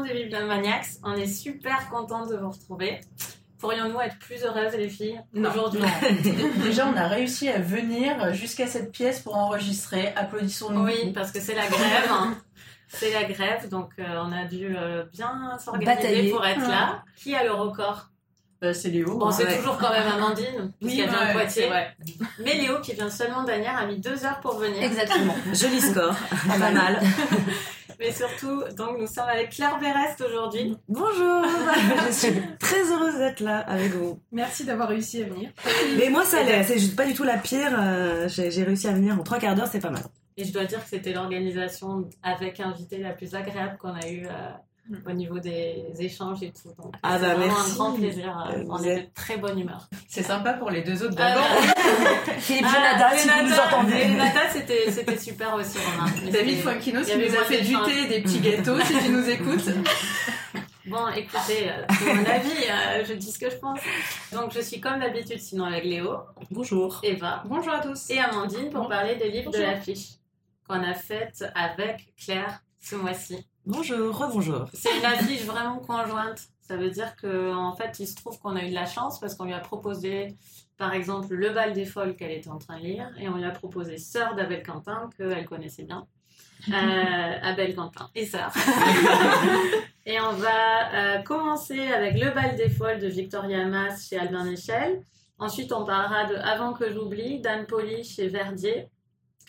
67e émission des Bibliomaniacs. On est super contents de vous retrouver. Pourrions-nous être plus heureuses, les filles, aujourd'hui Déjà, on a réussi à venir jusqu'à cette pièce pour enregistrer. Applaudissons-nous. Oui, parce que c'est la grève. hein. C'est la grève, donc euh, on a dû euh, bien s'organiser pour être là. Qui a le record? Euh, c'est Léo. Bon, c'est ouais. toujours quand même Amandine, puisqu'elle vient de Poitiers. vrai. Mais Léo, qui vient seulement d'Anières, a mis deux heures pour venir. Exactement. Joli score. Pas mal. Mais surtout, donc nous sommes avec Claire Berest aujourd'hui. Bonjour. Je suis très heureuse d'être là avec vous. Merci d'avoir réussi à venir. Mais moi, ça allait. C'est juste pas du tout la pire. euh, J'ai j'ai réussi à venir en trois quarts d'heure, c'est pas mal. Et je dois dire que c'était l'organisation avec invité la plus agréable qu'on a eue euh, au niveau des échanges et tout. Donc, Ah c'est bah, merci. un grand plaisir. euh, Euh, on est de très bonne humeur. C'est sympa pour les deux autres Ah, d'abord. Philippe Ah, Jonada, si vous nous entendez. Renata, c'était c'était super aussi, Romain. David y qui nous a fait du thé et des petits gâteaux, si tu nous écoutes. Bon, écoutez, euh, c'est mon avis, euh, je dis ce que je pense. Donc, je suis comme d'habitude, sinon avec Léo, Bonjour. Eva Bonjour à tous. et Amandine pour parler des livres de l'affiche qu'on a faite avec Claire ce mois-ci. Bonjour. Rebonjour. C'est une affiche vraiment conjointe. Ça veut dire qu'en en fait, il se trouve qu'on a eu de la chance parce qu'on lui a proposé, par exemple, Le bal des folles qu'elle était en train de lire et on lui a proposé Sœur d'Abel Quentin qu'elle connaissait bien. Euh, Abel Quentin et Sœur. et on va euh, commencer avec Le bal des folles de Victoria Mas chez Albin Michel. Ensuite, on parlera de Avant que j'oublie d'Anne Poli chez Verdier.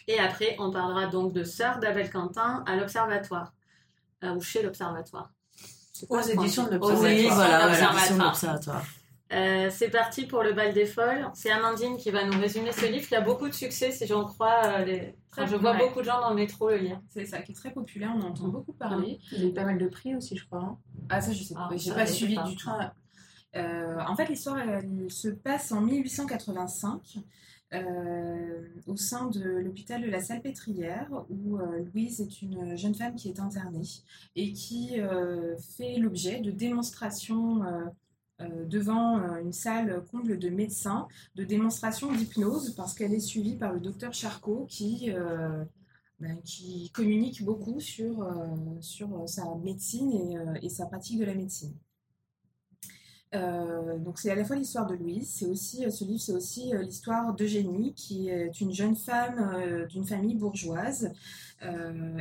Et après, on parlera donc de Sœur d'Abel Quentin à l'Observatoire euh, ou chez l'Observatoire. C'est Aux éditions de l'Observatoire. Oui, voilà. Euh, c'est parti pour le bal des folles. C'est Amandine qui va nous résumer ce livre qui a beaucoup de succès, si j'en crois. euh, les... enfin, je vois Ouais. beaucoup de gens dans le métro le lire. C'est ça qui est très populaire, on en entend beaucoup parler. Il a eu pas mal de prix aussi, je crois. hein. Ah ça je sais Ah, pas, j'ai ça, pas sais suivi pas. du tout. Euh, en fait l'histoire elle se passe en 1885 euh, au sein de l'hôpital de la Salpêtrière où euh, Louise est une jeune femme qui est internée et qui euh, fait l'objet de démonstrations euh, euh, devant euh, une salle comble de médecins, de démonstrations d'hypnose parce qu'elle est suivie par le docteur Charcot qui euh, ben, communique beaucoup sur, euh, euh, sa médecine euh, et sa pratique de la médecine. Euh, donc c'est à la fois l'histoire de Louise, c'est aussi euh, ce livre, c'est aussi euh, l'histoire d'Eugénie, qui est une jeune femme d'une famille bourgeoise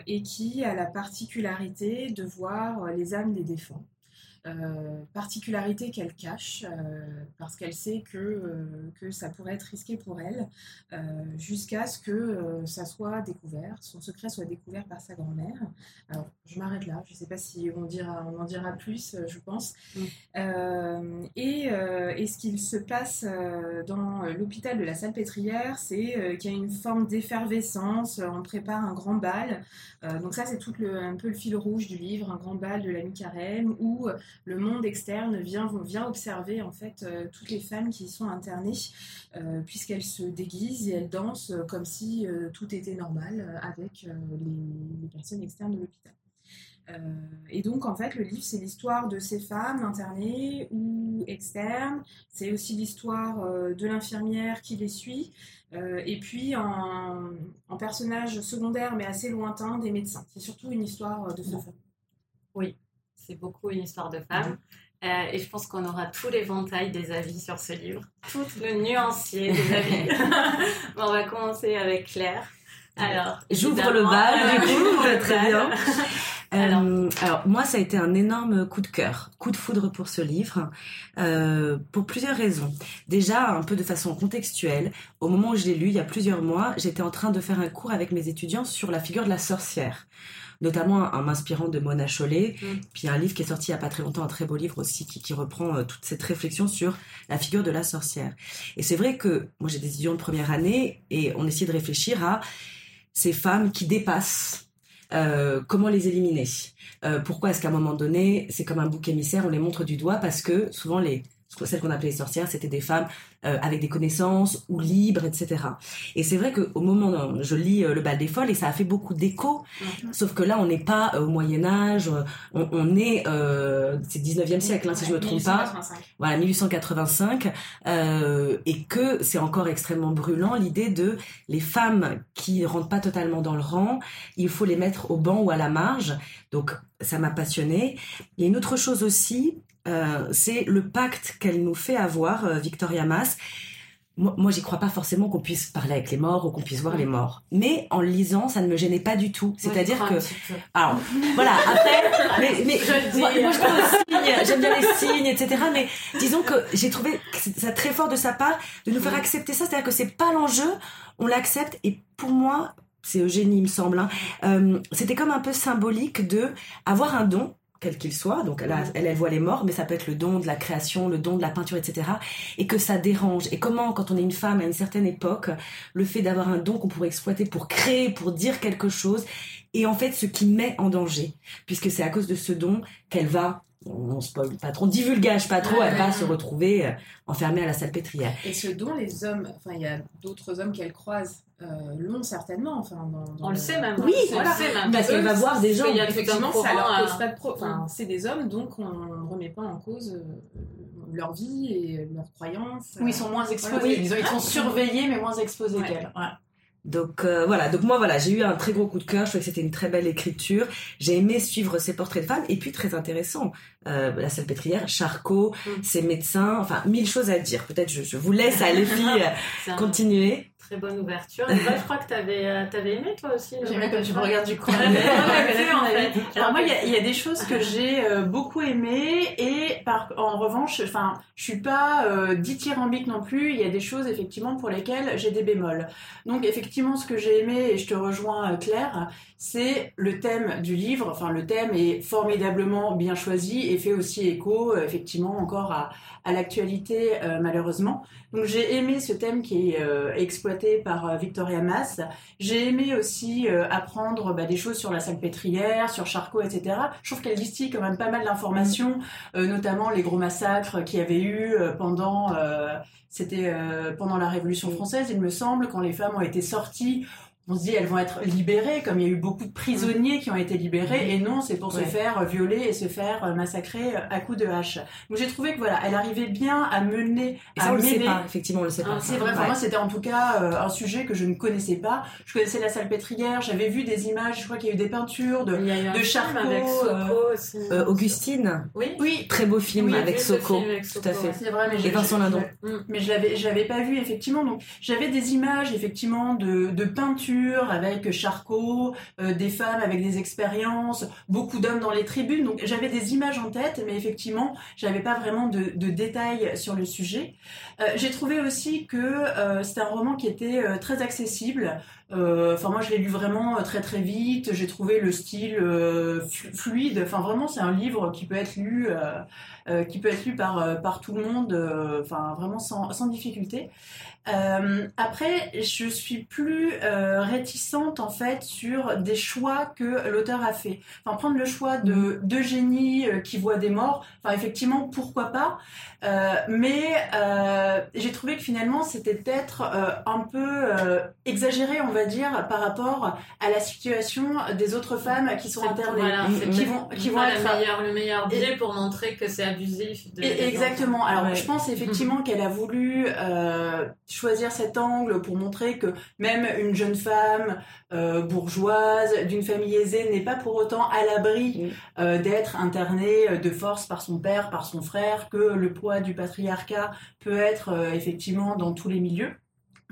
et qui a la particularité de voir les âmes des défunts. Euh, particularité qu'elle cache euh, parce qu'elle sait que, euh, que ça pourrait être risqué pour elle jusqu'à ce que ça soit découvert, son secret soit découvert par sa grand-mère. Alors, je m'arrête là, je ne sais pas si on, dira, on en dira plus, je pense. Mm. Et, et ce qu'il se passe dans l'hôpital de la Salpêtrière, c'est qu'il y a une forme d'effervescence, on prépare un grand bal. Donc ça, c'est tout le, un peu le fil rouge du livre, un grand bal de la mi-carême, où le monde externe vient, vient observer en fait euh, toutes les femmes qui y sont internées, euh, puisqu'elles se déguisent et elles dansent comme si euh, tout était normal avec les, les personnes externes de l'hôpital. Euh, et donc, en fait, le livre, c'est l'histoire de ces femmes internées ou externes. C'est aussi l'histoire euh, de l'infirmière qui les suit. Euh, et puis, en, en personnage secondaire, mais assez lointain, des médecins. C'est surtout une histoire de femmes. C'est beaucoup une histoire de femme. Euh, et je pense qu'on aura tout l'éventail des avis sur ce livre, tout le nuancier des avis. Bon, on va commencer avec Claire. Alors, J'ouvre le bal, du coup, très bien. Alors. Euh, alors moi, ça a été un énorme coup de cœur, coup de foudre pour ce livre, euh, pour plusieurs raisons. Déjà, un peu de façon contextuelle, au moment où je l'ai lu, il y a plusieurs mois, j'étais en train de faire un cours avec mes étudiants sur la figure de la sorcière, notamment en m'inspirant de Mona Chollet, Mm. puis un livre qui est sorti il n'y a pas très longtemps, un très beau livre aussi, qui, qui reprend euh, toute cette réflexion sur la figure de la sorcière. Et c'est vrai que moi j'ai des étudiants de première année, et on essaie de réfléchir à ces femmes qui dépassent euh, comment les éliminer Euh, Pourquoi est-ce qu'à un moment donné, c'est comme un bouc émissaire, on les montre du doigt parce que souvent les celles qu'on appelait les sorcières, c'était des femmes euh, avec des connaissances ou libres, etc. Et c'est vrai qu'au moment où je lis euh, Le bal des folles, et ça a fait beaucoup d'écho, sauf que là, on n'est pas euh, au Moyen Âge, euh, on, on est, euh, c'est 19e siècle, hein, si je me trompe pas, 1885. voilà 1885 euh, et que c'est encore extrêmement brûlant l'idée de les femmes qui rentrent pas totalement dans le rang il faut les mettre au banc ou à la marge donc ça m'a passionné. Il y a une autre chose aussi, euh, c'est le pacte qu'elle nous fait avoir, euh, Victoria Mass. Moi, moi j'y crois pas forcément qu'on puisse parler avec les morts ou qu'on puisse voir les morts. Mais en lisant, ça ne me gênait pas du tout. C'est-à-dire que, alors, voilà, après, mais, mais Je moi, moi, je crois aux signes, j'aime bien les signes, etc. Mais disons que j'ai trouvé ça très fort de sa part de nous faire accepter ça. C'est-à-dire que c'est pas l'enjeu, on l'accepte. Et pour moi, c'est Eugénie, il me semble, hein, euh, c'était comme un peu symbolique de avoir un don quel qu'il soit, donc elle, a- elle, elle voit les morts, mais ça peut être le don de la création, le don de la peinture, etc. Et que ça dérange. Et comment, quand on est une femme à une certaine époque, le fait d'avoir un don qu'on pourrait exploiter pour créer, pour dire quelque chose, et en fait ce qui met en danger, puisque c'est à cause de ce don qu'elle va, on spoil pas trop, on divulgage pas trop, elle va se retrouver euh, enfermée à la salpêtrière. Et ce dont les hommes, enfin il y a d'autres hommes qu'elle croise, euh, l'ont certainement. Enfin, dans, dans On le sait même. Oui, on voilà. le sait même. Parce qu'elle va voir des gens. Il y a Effectivement, ça courant, leur euh, pose pas de pro. Enfin, c'est des hommes, donc on ne remet pas en cause euh, leur vie et leurs croyances. Oui, ils sont moins exposés. Oui. Ils, ont- ils sont surveillés, mais moins exposés Ouais. qu'elle. Ouais. Donc euh, voilà, donc moi voilà, j'ai eu un très gros coup de cœur, je trouvais que c'était une très belle écriture, j'ai aimé suivre ces portraits de femmes, et puis très intéressant, euh, la salpêtrière, Charcot, Mm. ses médecins, enfin mille choses à dire, peut-être je, je vous laisse à les filles continuer. Très bonne ouverture. Et je crois que t'avais euh, t'avais aimé toi aussi. bien comme tu me regardes du coin. Alors moi, il y a- il y, a des choses que j'ai euh, beaucoup aimées et par, en revanche, enfin, je suis pas euh, dithyrambique non plus. Il y a des choses effectivement pour lesquelles j'ai des bémols. Donc effectivement, ce que j'ai aimé et je te rejoins euh, Claire, c'est le thème du livre. Enfin, le thème est formidablement bien choisi et fait aussi écho euh, effectivement encore à, à l'actualité euh, malheureusement. Donc j'ai aimé ce thème qui est euh, exploité par euh, Victoria Mass. J'ai aimé aussi euh, apprendre bah, des choses sur la salpêtrière, sur Charcot, etc. Je trouve qu'elle distille quand même pas mal d'informations, notamment les gros massacres qu'il y avait eu pendant, c'était pendant la Révolution française, il me semble, quand les femmes ont été sorties. On se dit elles vont être libérées, comme il y a eu beaucoup de prisonniers qui ont été libérés, et non, c'est pour se faire violer et se faire euh, massacrer à coups de hache. Donc j'ai trouvé que voilà, elle arrivait bien à mener, Et à le sait mêler- pas, effectivement on le sait pas. Ah, c'est vrai, pour Ouais. moi c'était en tout cas euh, un sujet que je ne connaissais pas. Je connaissais la salpêtrière, j'avais vu des images, je crois qu'il y a eu des peintures de... De Charcot, avec Soko aussi. Euh, Augustine, Oui. Oui, très beau film Oui, avec Soko, film avec tout à fait. c'est vrai, mais Et Vincent Lindon. Mais je l'avais, je l'avais pas vu effectivement. Donc j'avais des images effectivement de, de peinture avec Charcot, euh, des femmes avec des expériences, beaucoup d'hommes dans les tribunes. Donc j'avais des images en tête, mais effectivement j'avais pas vraiment de, détails sur le sujet. Euh, j'ai trouvé aussi que euh, c'était un roman qui était très accessible. Euh, Enfin moi je l'ai lu vraiment euh, très très vite. J'ai trouvé le style euh, flu- fluide. Enfin vraiment c'est un livre qui peut être lu. qui peut être lu par, par tout le monde, enfin vraiment sans, sans difficulté. Après, je suis plus réticente en fait sur des choix que l'auteur a fait. Enfin, prendre le choix de d'Eugénie euh, qui voit des morts, enfin effectivement, pourquoi pas. Euh, mais euh, j'ai trouvé que finalement c'était peut-être euh, un peu euh, exagéré, on va dire, par rapport à la situation des autres femmes qui sont internées, voilà, qui vont qui vont être meilleure, le meilleur biais pour montrer que c'est abusif. De, et- exactement. Alors, Ouais. je pense effectivement qu'elle a voulu euh, choisir cet angle pour montrer que même une jeune femme euh, bourgeoise d'une famille aisée n'est pas pour autant à l'abri euh, d'être internée euh, de force par son père, par son frère, que le poids du patriarcat peut être euh, effectivement dans tous les milieux.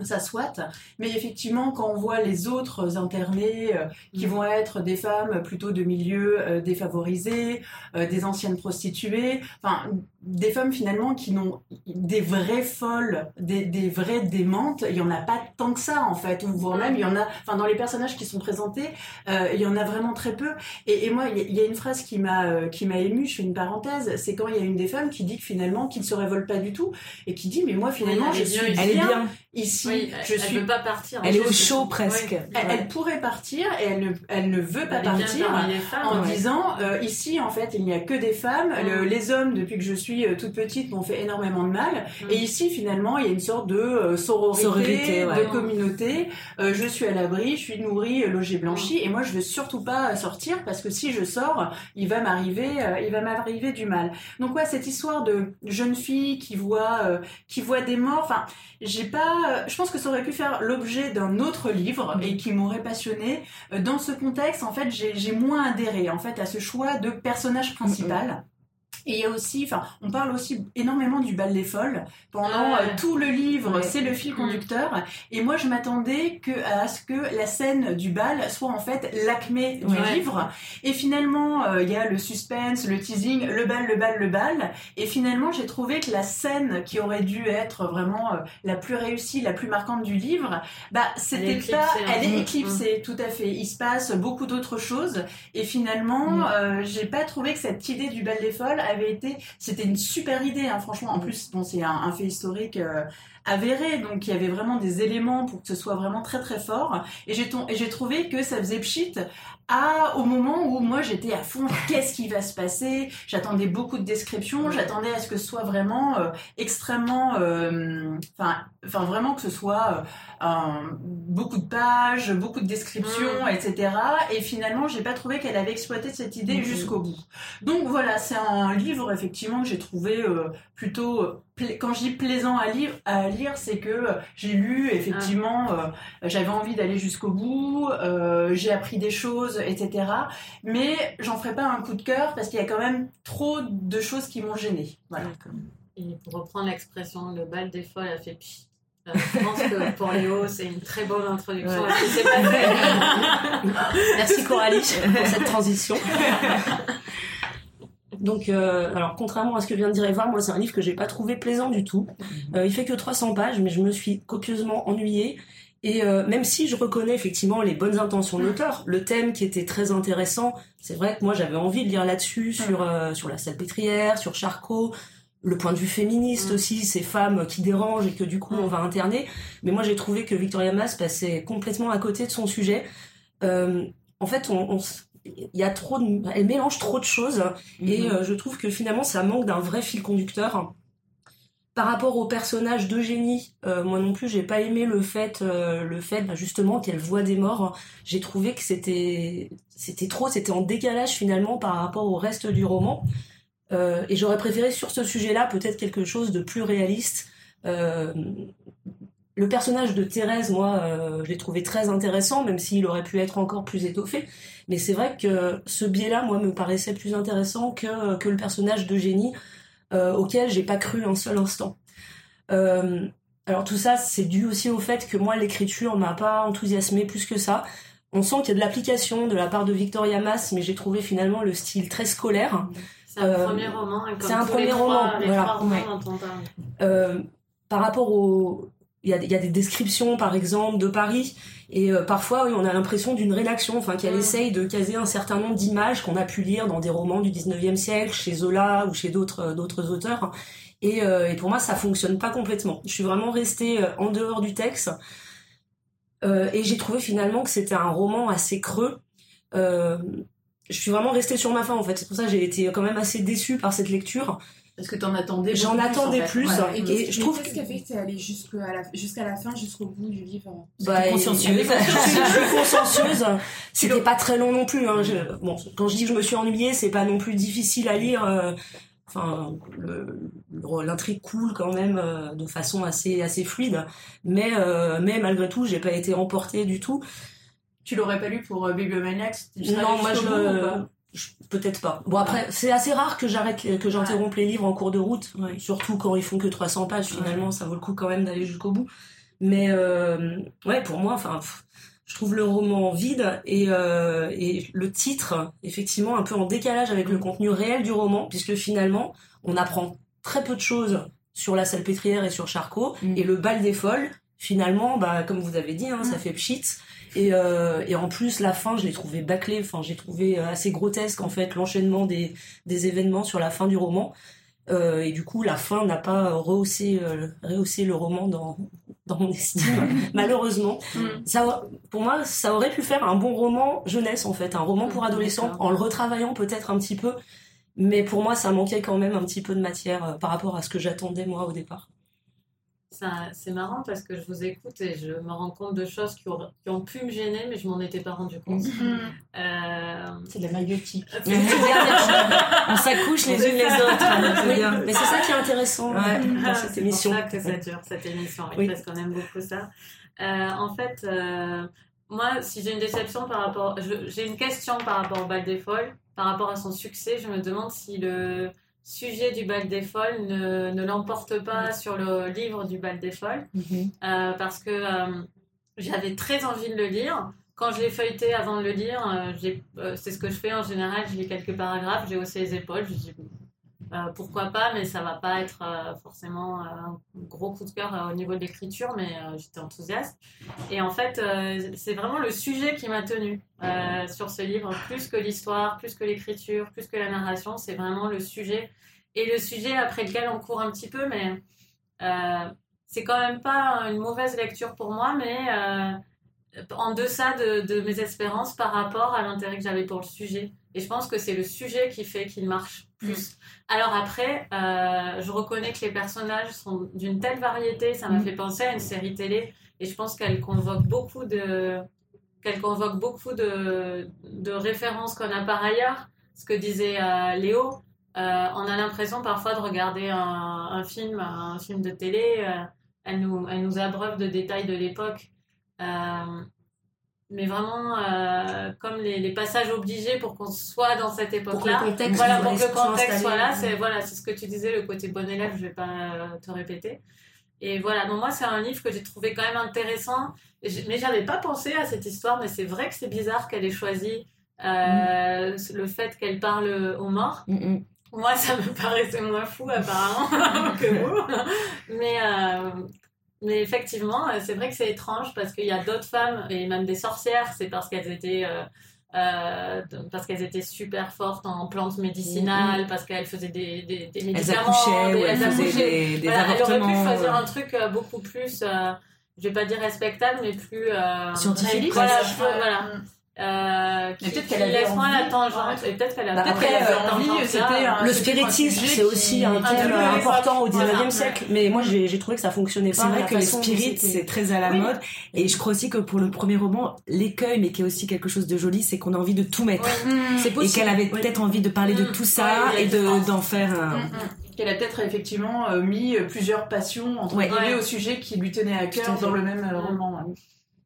Ça soit, mais effectivement, quand on voit les autres internés euh, qui Mm. vont être des femmes plutôt de milieux euh, défavorisés, euh, des anciennes prostituées, enfin des femmes finalement qui n'ont des vraies folles, des, des vraies démentes, il y en a pas tant que ça en fait, ou voire même il y en a, enfin dans les personnages qui sont présentés, euh, il y en a vraiment très peu. Et, et moi, il y, a- une phrase qui m'a euh, qui m'a émue, je fais une parenthèse, c'est quand il y a une des femmes qui dit que finalement qu'il ne se révolte pas du tout et qui dit mais moi finalement elle je est suis bien Elle est bien, ici, Oui, je elle suis veut pas partir. elle est au Je- chaud Oui. presque. elle, elle pourrait partir et elle ne, elle ne veut pas partir femmes. en ouais. disant euh, ici en fait il n'y a que des femmes, Le- Mm. les hommes depuis que je suis suis euh, toute petite m'ont fait énormément de mal. Mm. Et ici, finalement, il y a une sorte de euh, sororité, Sororité, ouais. de communauté. Euh, je suis à l'abri, je suis nourrie, logée, blanchie, et moi, je veux surtout pas sortir parce que si je sors, il va m'arriver, euh, il va m'arriver du mal. Donc ouais, cette histoire de jeune fille qui voit, euh, qui voit des morts. Enfin, j'ai pas. je pense que ça aurait pu faire l'objet d'un autre livre Mm. et qui m'aurait passionné. Dans ce contexte, en fait, j'ai j'ai moins adhéré en fait à ce choix de personnage principal. Et il y a aussi, enfin, on parle aussi énormément du bal des folles. Pendant euh, tout le livre, Ouais. c'est le fil conducteur. Et moi, je m'attendais que à ce que la scène du bal soit en fait l'acmé du livre. Et finalement, euh, il y a le suspense, le teasing, le bal, le bal, le bal. Et finalement, j'ai trouvé que la scène qui aurait dû être vraiment euh, la plus réussie, la plus marquante du livre, bah, c'était pas, hein. elle est Mm, éclipsée, tout à fait. Il se passe beaucoup d'autres choses. Et finalement, Mm. euh, j'ai pas trouvé que cette idée du bal des folles avait été, c'était une super idée, hein, franchement. En plus, bon, c'est un, un fait historique euh, avéré, donc il y avait vraiment des éléments pour que ce soit vraiment très très fort. Et j'ai ton- et j'ai trouvé que ça faisait pchit à, au moment où moi j'étais à fond, qu'est-ce qui va se passer J'attendais beaucoup de descriptions, j'attendais à ce que ce soit vraiment euh, extrêmement, euh, enfin, vraiment que ce soit euh, beaucoup de pages, beaucoup de descriptions, etc. Et finalement, j'ai pas trouvé qu'elle avait exploité cette idée jusqu'au bout. Donc voilà, c'est un livre effectivement que j'ai trouvé plutôt quand je dis plaisant à lire, à lire, c'est que euh, j'ai lu effectivement, euh, j'avais envie d'aller jusqu'au bout, euh, j'ai appris des choses, etc. Mais j'en ferai pas un coup de cœur parce qu'il y a quand même trop de choses qui m'ont gêné. Voilà. Et pour reprendre l'expression, le bal des folles a fait pchit. Euh, je pense que pour Léo, c'est une très bonne introduction Ouais. à ce qui s'est passé. Merci Coralie pour cette transition. Donc, euh, alors contrairement à ce que vient de dire Eva, moi c'est un livre que j'ai pas trouvé plaisant du tout. Euh, il fait que 300 pages, mais je me suis copieusement ennuyée. Et euh, même si je reconnais effectivement les bonnes intentions de l'auteur, le thème qui était très intéressant, c'est vrai que moi j'avais envie de lire là-dessus, sur, euh, sur la salpêtrière, sur Charcot, le point de vue féministe aussi, ces femmes qui dérangent et que du coup on va interner. Mais moi j'ai trouvé que Victoria Mass passait complètement à côté de son sujet. Euh, en fait, on, on il y a trop de, elle mélange trop de choses et Mhm. euh, je trouve que finalement ça manque d'un vrai fil conducteur. Par rapport au personnage d'Eugénie, euh, moi non plus j'ai pas aimé le fait, euh, le fait bah, justement qu'elle voit des morts. J'ai trouvé que c'était, c'était trop, c'était en décalage finalement par rapport au reste du roman. Et j'aurais préféré sur ce sujet-là peut-être quelque chose de plus réaliste. Le personnage de Thérèse, moi, je l'ai trouvé très intéressant, même s'il aurait pu être encore plus étoffé. Mais c'est vrai que ce biais-là, moi, me paraissait plus intéressant que, que le personnage d'Eugénie, euh, auquel j'ai pas cru un seul instant. Euh, alors tout ça, c'est dû aussi au fait que moi, l'écriture m'a pas enthousiasmé plus que ça. On sent qu'il y a de l'application de la part de Victoria Mass, mais j'ai trouvé finalement le style très scolaire. C'est un Euh, premier roman. c'est un les premier trois- roman, Les voilà, trois romans ouais. dont on parle. Euh, par rapport au il y, a, il y a des descriptions par exemple de Paris. Et euh, parfois oui, on a l'impression d'une rédaction enfin qu'elle essaye de caser un certain nombre d'images qu'on a pu lire dans des romans du 19e siècle chez Zola ou chez d'autres euh, d'autres auteurs. Et, euh, et pour moi ça fonctionne pas complètement. Je suis vraiment restée en dehors du texte. Euh, et j'ai trouvé finalement que c'était un roman assez creux. Je suis vraiment restée sur ma faim en fait. C'est pour ça que j'ai été quand même assez déçue par cette lecture Parce que t'en attendais. J'en beaucoup plus, attendais en fait. plus. Ouais. Et je trouve qu'est-ce qui a fait que t'es allée jusqu'à la, jusqu'à la fin, jusqu'au bout du livre? Bah, consciencieuse. je consciencieuse. C'était pas très long non plus. Hein. Je- bon, quand je dis que je me suis ennuyée, c'est pas non plus difficile à lire. euh, Enfin, le- le- l'intrigue coule quand même euh, de façon assez assez fluide. Mais euh, mais malgré tout, j'ai pas été emportée du tout. Tu l'aurais pas lu pour euh, Bibliomaniacs? Non, moi je, peut-être pas. Bon après, c'est assez rare que j'arrête que j'interrompe les livres en cours de route, surtout quand ils font que 300 pages. Finalement, ça vaut le coup quand même d'aller jusqu'au bout. Mais euh, ouais, pour moi, enfin, je trouve le roman vide et, euh, et le titre effectivement un peu en décalage avec le contenu réel du roman, puisque finalement, on apprend très peu de choses sur la salpêtrière et sur Charcot, Mm. et le bal des folles. Finalement, bah, comme vous avez dit, hein, ça fait pchit. Et, euh, et en plus, la fin, je l'ai trouvé bâclée. Enfin, j'ai trouvé euh, assez grotesque en fait l'enchaînement des, des événements sur la fin du roman. Euh, et du coup, la fin n'a pas rehaussé, euh, rehaussé le roman dans, dans mon estime, malheureusement. Mm. Ça, pour moi, ça aurait pu faire un bon roman jeunesse en fait, un roman pour Mm, adolescents, en le retravaillant peut-être un petit peu. Mais pour moi, ça manquait quand même un petit peu de matière par rapport à ce que j'attendais moi au départ. C'est marrant parce que je vous écoute et je me rends compte de choses qui ont, qui ont pu me gêner, mais je m'en étais pas rendu compte. Euh, C'est de la maïotique. On s'accouche les unes les autres. c'est Oui, bien. mais c'est ça qui est intéressant Ouais. dans Ah, cette c'est émission. pour ça que ça dure, cette émission, oui, parce qu'on aime beaucoup ça. Euh, en fait, euh, moi, si j'ai une déception par rapport... J'ai une question par rapport au bal des folles, par rapport à son succès, je me demande si le sujet du bal des folles ne, ne l'emporte pas sur le livre du bal des folles, Mhm. euh, parce que euh, j'avais très envie de le lire. Quand je l'ai feuilleté avant de le lire, euh, euh, c'est ce que je fais en général, je lis quelques paragraphes, j'ai haussé les épaules, je dis euh, pourquoi pas, mais ça va pas être euh, forcément euh, un gros coup de cœur au niveau de l'écriture, mais j'étais enthousiaste. Et en fait, c'est vraiment le sujet qui m'a tenue sur ce livre, plus que l'histoire, plus que l'écriture, plus que la narration, c'est vraiment le sujet. Et le sujet après lequel on court un petit peu, mais c'est quand même pas une mauvaise lecture pour moi, mais en deçà de, de mes espérances par rapport à l'intérêt que j'avais pour le sujet. Et je pense que c'est le sujet qui fait qu'il marche plus. Alors après, euh, je reconnais que les personnages sont d'une telle variété, ça m'a Mm. fait penser à une série télé, et je pense qu'elle convoque beaucoup de qu'elle convoque beaucoup de, de références qu'on a par ailleurs. Ce que disait euh, Léo, euh, on a l'impression parfois de regarder un, un film, un film de télé. elle, nous, elle nous abreuve de détails de l'époque. Mais vraiment, euh, comme les, les passages obligés pour qu'on soit dans cette Pour que époque-là. le contexte, Voilà, pour que le contexte soit là, c'est voilà, c'est ce que tu disais, le côté bon élève, je vais pas euh, te répéter. Et voilà, donc moi, c'est un livre que j'ai trouvé quand même intéressant, mais j'avais pas pensé à cette histoire, mais c'est vrai que c'est bizarre qu'elle ait choisi euh, le fait qu'elle parle aux morts. Mhm. Moi, ça me paraissait moins fou, apparemment, que vous. Mais, euh, mais effectivement, euh, c'est vrai que c'est étrange parce qu'il y a d'autres femmes, et même des sorcières, c'est parce qu'elles étaient. euh, euh, parce qu'elles étaient super fortes en plantes médicinales, parce qu'elles faisaient des, des, des Elles médicaments, accouchaient des- elles elles faisaient accouchaient. des, des Voilà, elle aurait pu choisir un truc euh, beaucoup plus, euh, je vais pas dire respectable, mais plus euh, Scientifique, Voilà, je- voilà. Euh, qui, peut-être qui qu'elle avait laisse moins la tangente, et peut-être qu'elle a peut-être après, qu'elle a cette envie, tangente-là. c'était un- Le spiritisme, c'est aussi un thème important au voilà. 19e siècle. Mais moi, j'ai j'ai trouvé que ça fonctionnait pas. C'est vrai que les spirites, c'est très à la mode. Et je crois aussi que pour le premier roman, l'écueil, mais qui est aussi quelque chose de joli, c'est qu'on a envie de tout mettre. C'est Et qu'elle avait peut-être envie de parler de Mm. tout ça et d'en faire un. Mm, Qu'elle a peut-être effectivement euh, mis plusieurs passions entre guillemets au sujet qui lui tenait à cœur dans le même roman.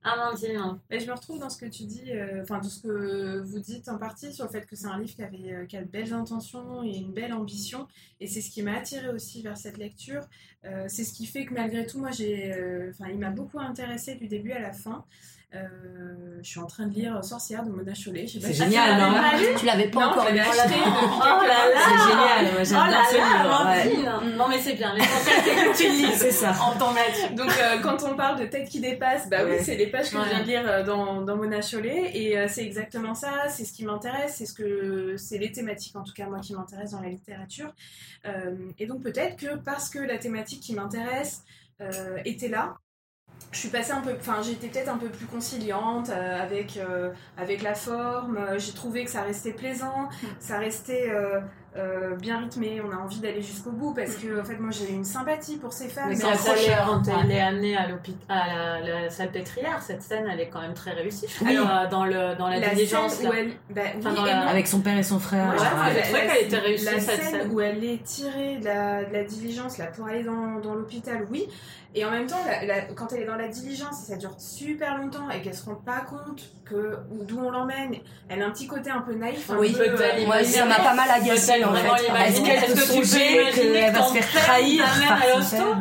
Amandine, non. Et je me retrouve dans ce que tu dis, euh, enfin, dans ce que vous dites en partie sur le fait que c'est un livre qui, avait, euh, a de belles intentions et une belle ambition. Et c'est ce qui m'a attiré aussi vers cette lecture. Euh, c'est ce qui fait que malgré tout, moi, j'ai, euh, enfin, il m'a beaucoup intéressé du début à la fin. Euh, je suis en train de lire Sorcière de Mona Chollet. C'est génial, Ah, tu non l'avais pas lu Tu l'avais pas Non, encore lu. acheté Oh là là C'est génial, moi Oh là ce là, livre. ouais. Amandine Non mais c'est bien, l'essentiel c'est que tu lis, C'est ça. On tombe là-dessus. Donc euh, quand on parle de tête qui dépasse, bah Ouais. oui, c'est les pages que Ouais. je viens de lire euh, dans, dans Mona Chollet et euh, c'est exactement ça, c'est ce qui m'intéresse, c'est ce que c'est les thématiques en tout cas moi qui m'intéressent dans la littérature. Euh, et donc peut-être que parce que la thématique qui m'intéresse euh, était là, je suis passée un peu, enfin été peut-être un peu plus conciliante euh, avec euh, avec la forme. Euh, J'ai trouvé que ça restait plaisant, ça restait euh, bien rythmé. On a envie d'aller jusqu'au bout parce que en fait moi j'ai une sympathie pour ces femmes. Mais quand après- elle, est, quand elle est amenée à, l'hôpital, à la, la salpêtrière, cette scène elle est quand même très réussie. Je Oui. trouve, euh, dans, le, dans la, la diligence. scène où elle, bah, Enfin, dans la-. Avec son père et son frère. Ouais, ouais. j'ai la- trouvé la- qu'elle était réussie, La cette scène scène. où elle est tirée de la, de la diligence là, pour aller dans, dans l'hôpital, oui. Et en même temps, la- la- quand elle est dans la diligence et ça dure super longtemps et qu'elle se rend pas compte que d'où on l'emmène, elle a un petit côté un peu naïf. un Oui, peu, peut-être euh, Moi, ça m'a pas mal agacé Peut-être en vraiment fait. l'imaginer. Est-ce qu'elle Est-ce peut que tu peux qu'elle que va se faire trahir par son père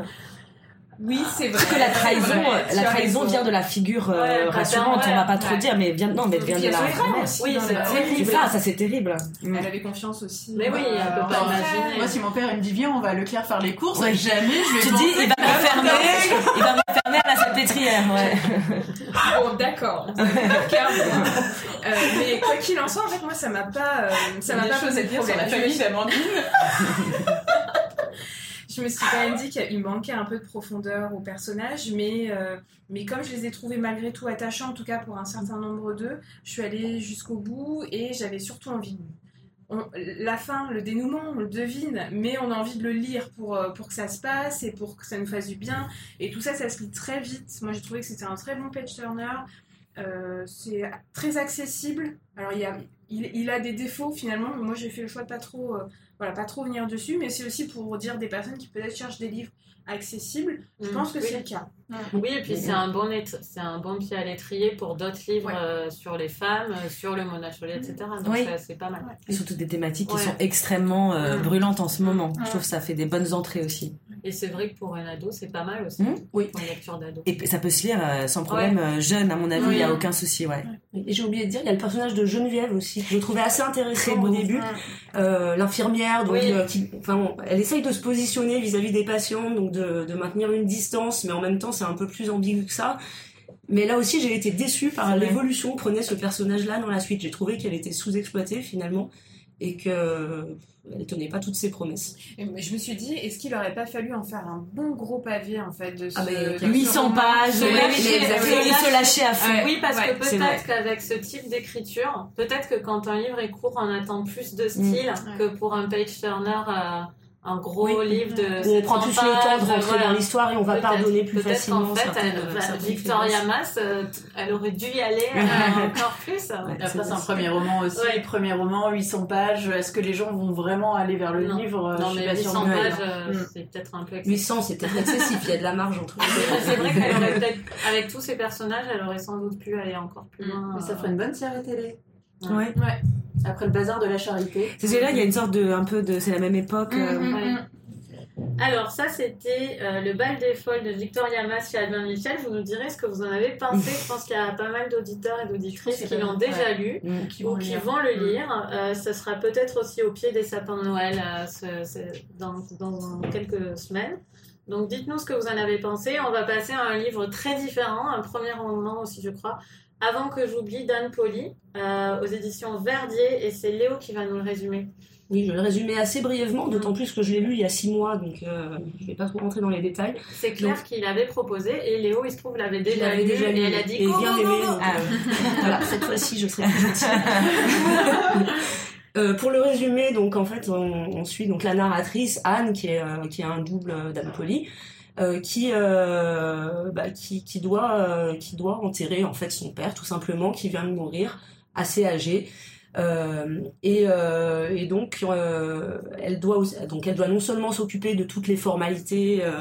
Oui, c'est vrai. Parce que la trahison, la trahison vient de la figure euh, Ouais, rassurante, paternelle, on va pas trop ouais. dire, mais vient, non, mais elle vient de la aussi Oui, c'est terrible. Ça, ça c'est terrible. Mm. Elle avait confiance aussi. Mais oui, elle peut Euh, pas enfin, imaginer. Moi, si mon père il me dit viens, on va à Leclerc faire les courses, Ouais. jamais je vais Tu dis, il va il va m'enfermer salpêtrière, ouais. Bon, d'accord. Clairement. Euh, mais quoi qu'il en soit, en fait, moi, ça m'a pas, euh, ça m'a des pas choses posé à de dire sur problème. la Je me famille suis- d'Amandine. je me suis quand même dit qu'il manquait un peu de profondeur aux personnages, mais, euh, mais comme je les ai trouvés malgré tout attachants, en tout cas pour un certain nombre d'eux, je suis allée jusqu'au bout et j'avais surtout envie on- la fin, le dénouement, on le devine, mais on a envie de le lire pour, euh, pour que ça se passe et pour que ça nous fasse du bien. Et tout ça, ça se lit très vite. Moi, j'ai trouvé que c'était un très bon page turner. Euh, c'est très accessible. Alors, il, y a, il, il a des défauts finalement, mais moi j'ai fait le choix de pas trop, euh, voilà, pas trop venir dessus. Mais c'est aussi pour dire des personnes qui peut-être cherchent des livres accessibles. Je Mm. pense que Oui. c'est le cas. Oui, et puis c'est un bon étr- c'est un bon pied à l'étrier pour d'autres livres Ouais. euh, sur les femmes, euh, sur le monacholet, etc. Donc Oui. c'est pas mal. Et surtout des thématiques qui sont extrêmement euh, brûlantes en ce moment. Je trouve que ça fait des bonnes entrées aussi. Et c'est vrai que pour un ado, c'est pas mal aussi. Mm. Oui. Pour une lecture d'ado. Et ça peut se lire euh, sans problème jeune, à mon avis, il Oui. n'y a aucun souci. Ouais. Et j'ai oublié de dire, il y a le personnage de Geneviève aussi, que je trouvais assez intéressant au début. Euh, L'infirmière, donc, Oui. euh, qui, enfin, bon, elle essaye de se positionner vis-à-vis des patients, donc de, de maintenir une distance, mais en même temps, c'est un peu plus ambigu que ça. Mais là aussi, j'ai été déçue par l'évolution que prenait ce personnage-là dans la suite. J'ai trouvé qu'elle était sous-exploitée finalement et que elle tenait pas toutes ses promesses. Et je me suis dit, est-ce qu'il aurait pas fallu en faire un bon gros pavé en fait de ce, Ah, mais de ce 800 roman pages, Se lâcher, se il se lâchait à fond. Oui, parce Ouais, que peut-être qu'avec ce type d'écriture, peut-être que quand un livre est court, on attend plus Mm. de style que pour un page turner, euh, un gros Oui. livre de. On prend 700 plus le temps de rentrer voilà. dans l'histoire et on va pardonner plus facilement. qu'en fait, elle- bah, Victoria. Mass, euh, elle aurait dû y aller euh, encore plus. Ouais. Et après, c'est un premier roman aussi. Ouais. Premier roman, 800 pages. Est-ce que les gens vont vraiment aller vers le Non. livre Euh, Non, Je suis mais pas 800 sûre non plus. pages, euh, Mm. c'est peut-être un peu excessif. 800, c'est peut-être excessif, il y a de la marge entre les. C'est vrai qu'elle aurait peut-être, avec tous ces personnages, elle aurait sans doute pu aller encore plus Mm. loin. Mais ça ferait une bonne série télé. Ouais. Après le bazar de la charité. C'est celui-là, il y a une sorte de, un peu de, c'est la même époque. euh, Mm, mm, ouais. mm. Alors, ça, c'était euh, le bal des folles de Victoria Mass chez Albin Michel. Vous nous direz ce que vous en avez pensé. Je pense qu'il y a pas mal d'auditeurs et d'auditrices qui l'ont déjà lu mm. Qui ou qui lire. vont le Mm. lire. Euh, ce sera peut-être aussi au pied des sapins de Noël euh, ce- ce- dans, dans quelques semaines. Donc, dites-nous ce que vous en avez pensé. On va passer à un livre très différent, un premier roman aussi, je crois. Avant que j'oublie, Dan Poli, euh, aux éditions Verdier, et c'est Léo qui va nous le résumer. Oui, je vais le résumer assez brièvement, d'autant plus que je l'ai lu il y a six mois, donc euh, je vais pas trop rentrer dans les détails. C'est Claire qui l'avait proposé et Léo, il se trouve, l'avait déjà, lu, déjà et lu, elle a dit et go, bien go, go, aimé, go. donc, Ah, Voilà, cette fois-ci, je serai plus gentille. Euh, pour le résumer, donc en fait, on, on suit donc la narratrice Anne, qui est euh, qui est un double d'Anne Poli, euh, qui euh, bah, qui qui doit euh, qui doit enterrer en fait son père tout simplement, qui vient de mourir, assez âgé. Euh, et, euh, et donc euh, elle doit donc elle doit non seulement s'occuper de toutes les formalités euh,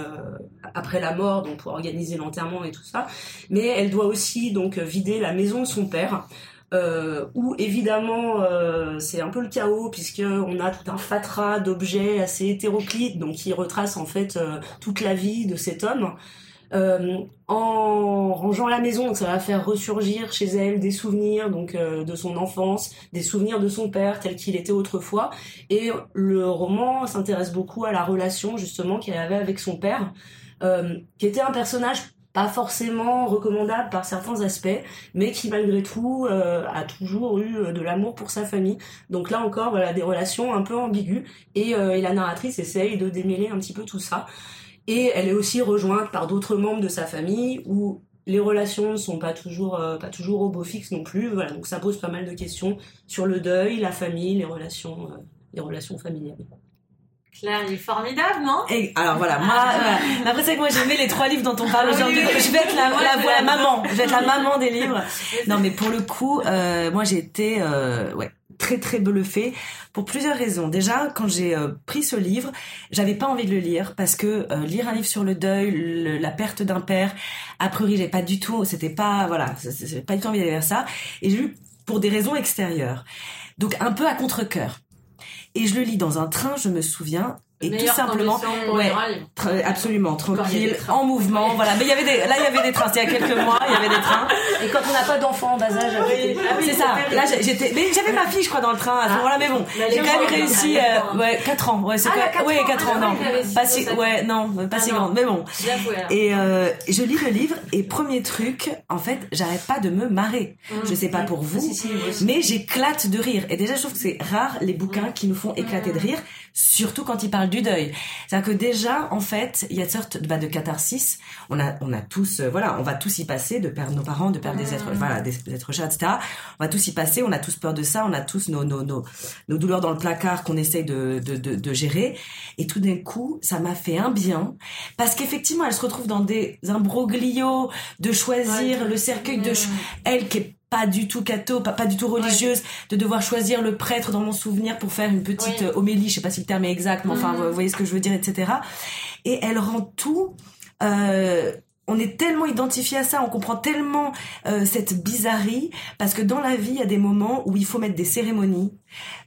après la mort donc pour organiser l'enterrement et tout ça mais elle doit aussi donc vider la maison de son père euh, où évidemment euh, c'est un peu le chaos puisque on a tout un fatras d'objets assez hétéroclites donc qui retrace en fait euh, toute la vie de cet homme euh, en rangeant la maison, donc ça va faire ressurgir chez elle des souvenirs donc euh, de son enfance, des souvenirs de son père tel qu'il était autrefois. Et le roman s'intéresse beaucoup à la relation justement qu'elle avait avec son père, qui était un personnage pas forcément recommandable par certains aspects, mais qui malgré tout euh, a toujours eu euh, de l'amour pour sa famille. Donc là encore, voilà des relations un peu ambiguës et, euh, et la narratrice essaye de démêler un petit peu tout ça. Et elle est aussi rejointe par d'autres membres de sa famille où les relations ne sont pas toujours pas toujours au beau fixe non plus. Voilà, donc ça pose pas mal de questions sur le deuil, la famille, les relations les relations familiales. Claire, il est formidable, non? Et alors voilà, moi, voilà. l'impression que moi j'aimais les trois livres dont on parle Ah aujourd'hui. Je vais être la, la, maman, je vais être la maman des livres. Non mais pour le coup, euh, moi j'ai été euh, ouais, très très bluffée pour plusieurs raisons. Déjà, quand j'ai euh, pris ce livre, j'avais pas envie de le lire parce que euh, lire un livre sur le deuil, le- la perte d'un père, a priori j'ai pas du tout, c'était pas voilà, c'est- c'est- j'ai pas du tout envie d'aller vers ça. Et j'ai lu pour des raisons extérieures, donc un peu à contre cœur. Et je le lis dans un train, je me souviens. Et tout simplement, ouais. absolument tranquille en mouvement voilà. Mais il y avait des là il y avait des trains c'était il y a quelques mois il y avait des trains. Et quand on n'a pas d'enfant en bas âge, côté. Ah oui, c'est ça. là j'étais mais j'avais ma fille je crois dans le train à ce moment-là mais bon elle j'ai quand même réussi euh, grande. ouais 4 ans ouais c'est Ah, quoi- ouais ans, 4 ans ah, non. pas si ouais non pas Ah, si grande mais bon. Et euh, je lis le livre et premier truc en fait j'arrête pas de me marrer. Mm. je sais pas pour vous mais j'éclate de rire. Et déjà, je trouve que c'est rare les bouquins qui nous font éclater de rire. Surtout quand il parle du deuil. C'est-à-dire que déjà, en fait, il y a une sorte de, bah, de catharsis. On a, on a tous, euh, voilà, on va tous y passer, de perdre nos parents, de perdre des êtres, voilà, des, des êtres chers, etc. On va tous y passer, on a tous peur de ça, on a tous nos, nos, nos, nos douleurs dans le placard qu'on essaye de, de, de, de gérer. Et tout d'un coup, ça m'a fait un bien, parce qu'effectivement, elle se retrouve dans des imbroglios de choisir le cercueil de, elle qui est pas du tout catho, pas, pas du tout religieuse, de devoir choisir le prêtre dans mon souvenir pour faire une petite Oui. euh, homélie, je sais pas si le terme est exact, mais enfin, Mhm. vous voyez ce que je veux dire, etc. Et elle rend tout, euh, on est tellement identifié à ça, on comprend tellement euh, cette bizarrerie, parce que dans la vie, il y a des moments où il faut mettre des cérémonies,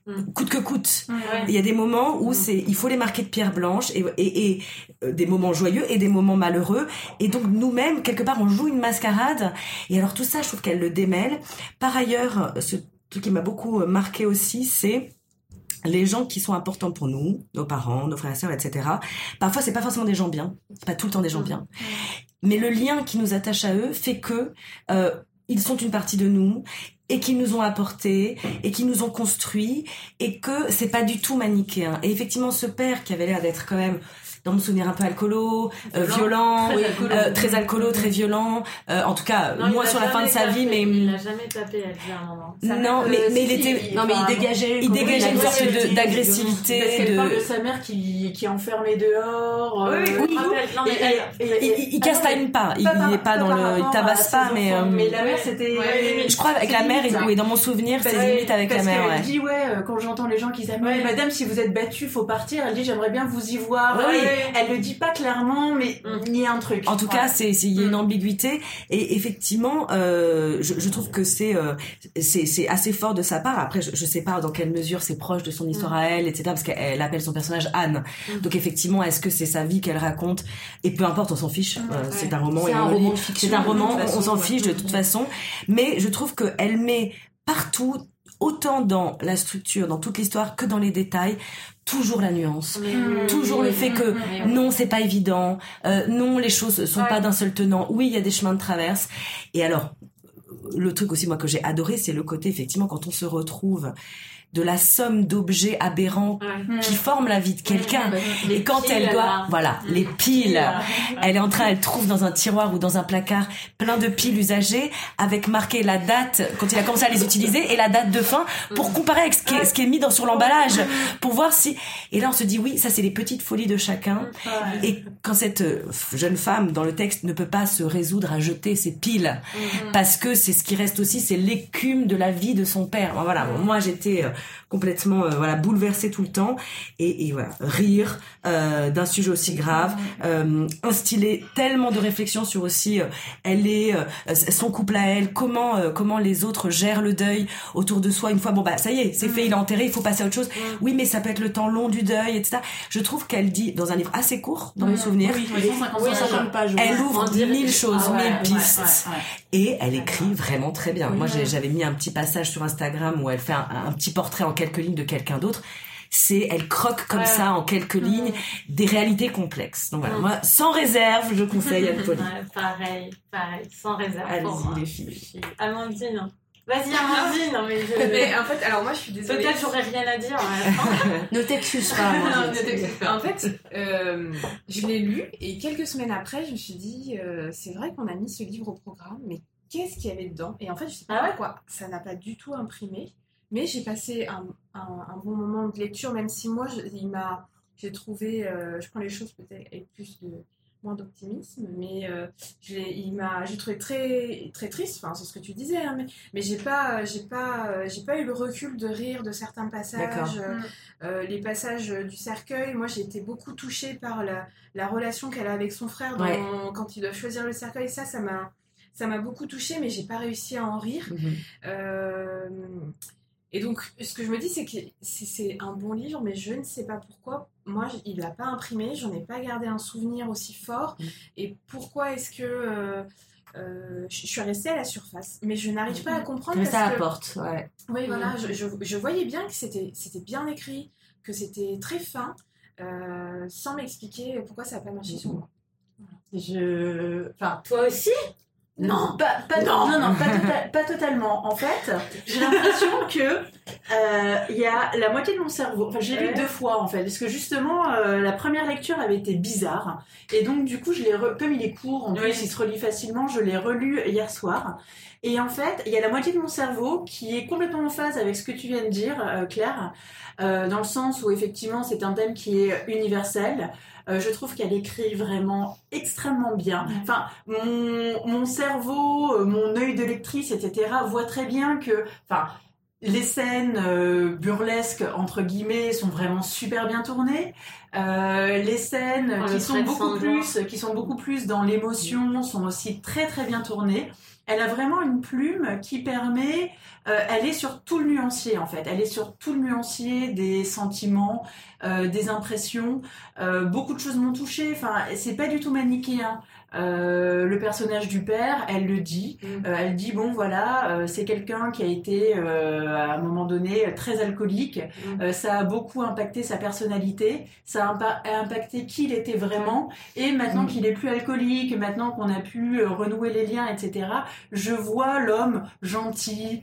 Mm. coûte que coûte. Ouais. Il y a des moments où Mm. c'est, il faut les marquer de pierre blanche et, et, et, euh, des moments joyeux et des moments malheureux. Et donc nous-mêmes, quelque part, on joue une mascarade. Et alors tout ça, je trouve qu'elle le démêle. Par ailleurs, ce truc qui m'a beaucoup euh, marqué aussi, c'est les gens qui sont importants pour nous, nos parents, nos frères et sœurs, etc. Parfois, c'est pas forcément des gens bien, c'est pas tout le temps des gens bien, mais le lien qui nous attache à eux fait que euh, ils sont une partie de nous et qu'ils nous ont apporté et qui nous ont construit et que c'est pas du tout manichéen. Et effectivement, ce père qui avait l'air d'être quand même dans mon souvenir un peu alcoolo, euh, violent, Très oui, alcoolo. euh, très alcoolo, très violent. euh, en tout cas, Non, l'a sur la fin de sa vie, tapé. mais Il l'a jamais tapé, elle à un moment. Ça non, m'a- mais, euh, mais si, il était, Non, mais il dégageait. il dégageait une sorte d'agressivité, Parce qu'elle de- parle de sa mère qui, qui est enfermée dehors. euh, Oui, oui, rappelle. Non, mais et- elle- il, castagne pas, il, par- il est pas dans le, il tabasse pas, mais euh, mais la mère c'était. Je crois avec la mère, oui, dans mon souvenir, c'est limite avec la mère, ouais. dit ouais euh, quand j'entends les gens qui disent madame si vous êtes battue faut partir elle dit j'aimerais bien vous y voir Oui. Elle, le dit pas clairement mais Mm. il y a un truc En tout cas, c'est il y a une ambiguïté et effectivement, euh, je, je trouve que c'est euh, c'est assez fort de sa part. Après, je, je sais pas dans quelle mesure c'est proche de son histoire à elle, etc. Parce qu'elle appelle son personnage Anne. Mm. Donc effectivement, est-ce que c'est sa vie qu'elle raconte? Et peu importe, on s'en fiche. Euh, C'est un roman. C'est un roman lit. de fiction, C'est un roman. on- s'en fiche de toute façon. Mais je trouve que elle met partout, autant dans la structure, dans toute l'histoire, que dans les détails, toujours la nuance. Mm. Toujours le fait que Mais oui. non, c'est pas évident. Euh, non, les choses sont Ouais. pas d'un seul tenant. Oui, il y a des chemins de traverse. Et alors, le truc aussi moi que j'ai adoré, c'est le côté effectivement quand on se retrouve de la somme d'objets aberrants Ouais. qui forment la vie de quelqu'un. Et quand piles, elle doit, là. voilà, Mm. les piles. Elle est en train, elle trouve dans un tiroir ou dans un placard plein de piles usagées avec marqué la date quand il a commencé à les utiliser et la date de fin pour comparer avec ce qui est, ce qui est mis dans, sur l'emballage pour voir si. Et là, on se dit oui, ça c'est les petites folies de chacun. Ouais. Et quand cette euh, jeune femme dans le texte ne peut pas se résoudre à jeter ses piles parce que c'est ce qui reste aussi, c'est l'écume de la vie de son père. Voilà, moi j'étais euh, complètement euh, voilà bouleversée tout le temps et, et voilà rire euh, d'un sujet aussi grave, euh, instiller tellement de réflexions sur aussi euh, elle est euh, son couple à elle, comment euh, comment les autres gèrent le deuil autour de soi une fois bon bah ça y est c'est fait il est enterré il faut passer à autre chose oui mais ça peut être le temps long du deuil etc je trouve qu'elle dit dans un livre assez court dans mon souvenir oui, oui, 150 Oui, pages. 150 pages. elle ouvre mille choses, Ah ouais, mille ouais, pistes. Ouais, ouais. Et elle écrit vraiment très bien. Moi, j'avais mis un petit passage sur Instagram où elle fait un, un petit portrait en quelques lignes de quelqu'un d'autre. C'est, elle croque comme Ouais. ça en quelques lignes des réalités complexes. Donc voilà, moi, sans réserve, je conseille Anne Pauly. Ouais, pareil, pareil, sans réserve. pour Allez-y, moi. les filles. Amandine. Vas-y, Amandine. Non, mais je... Mais en fait, alors moi je suis désolée. Peut-être j'aurais rien à dire. mais- Ne t'excuse pas. Non, ne t'excuse pas. En fait, euh, je l'ai lu et quelques semaines après, je me suis dit, euh, c'est vrai qu'on a mis ce livre au programme, mais qu'est-ce qu'il y avait dedans? Et en fait, je sais pas Ah ouais? pourquoi, ça n'a pas du tout imprimé, mais j'ai passé un, un- un bon moment de lecture, même si moi, je- il m'a, j'ai trouvé, euh, je prends les choses peut-être avec plus de moins d'optimisme, mais euh, je il m'a, j'ai trouvé très très triste. Enfin, c'est ce que tu disais, hein, mais, mais j'ai pas, j'ai pas, euh, j'ai pas eu le recul de rire de certains passages. euh, euh, les passages du cercueil, moi j'ai été beaucoup touchée par la, la relation qu'elle a avec son frère dans- Ouais. quand il doit choisir le cercueil. Ça, ça m'a, ça m'a beaucoup touchée, mais j'ai pas réussi à en rire. Mhm. Et donc, ce que je me dis, c'est que c'est- un bon livre, mais je ne sais pas pourquoi. Moi, il l'a pas imprimé, j'en ai pas gardé un souvenir aussi fort. Mm. Et pourquoi est-ce que euh, euh, je suis restée à la surface, mais je n'arrive pas à comprendre Mais parce ça que apporte, ouais. oui, voilà, je, je- je voyais bien que c'était c'était bien écrit, que c'était très fin, euh, sans m'expliquer pourquoi ça n'a pas marché sur moi. Je... Enfin, Toi aussi? Non, pas, pas, Non. non, non, pas, tota- pas totalement. En fait, j'ai l'impression que il y a la moitié de mon cerveau. Enfin, j'ai lu Ouais. deux fois en fait, parce que justement, euh, la première lecture avait été bizarre, et donc du coup, je l'ai re- comme il est court, en Oui. plus, il se relit facilement. Je l'ai relu hier soir, et en fait, il y a la moitié de mon cerveau qui est complètement en phase avec ce que tu viens de dire, euh, Claire, euh, dans le sens où effectivement, c'est un thème qui est universel. Euh, je trouve qu'elle écrit vraiment extrêmement bien. Enfin, mon, mon cerveau, euh, mon œil de lectrice, etc., voit très bien que, enfin, les scènes euh, burlesques entre guillemets sont vraiment super bien tournées. Euh, les scènes Oh, qui le sont beaucoup plus, qui sont beaucoup plus dans l'émotion, sont aussi très très bien tournées. Elle a vraiment une plume qui permet. euh, elle est sur tout le nuancier en fait. Elle est sur tout le nuancier des sentiments, des impressions. Beaucoup de choses m'ont touché. Enfin, c'est pas du tout manichéen. Euh, le personnage du père, elle le dit. Mm. Euh, elle dit bon voilà, euh, c'est quelqu'un qui a été à un moment donné très alcoolique. Mm. Ça a beaucoup impacté sa personnalité. Ça a impa- a impacté qui il était vraiment. Et maintenant Mm. qu'il est plus alcoolique, maintenant qu'on a pu renouer les liens, etc. Je vois l'homme gentil,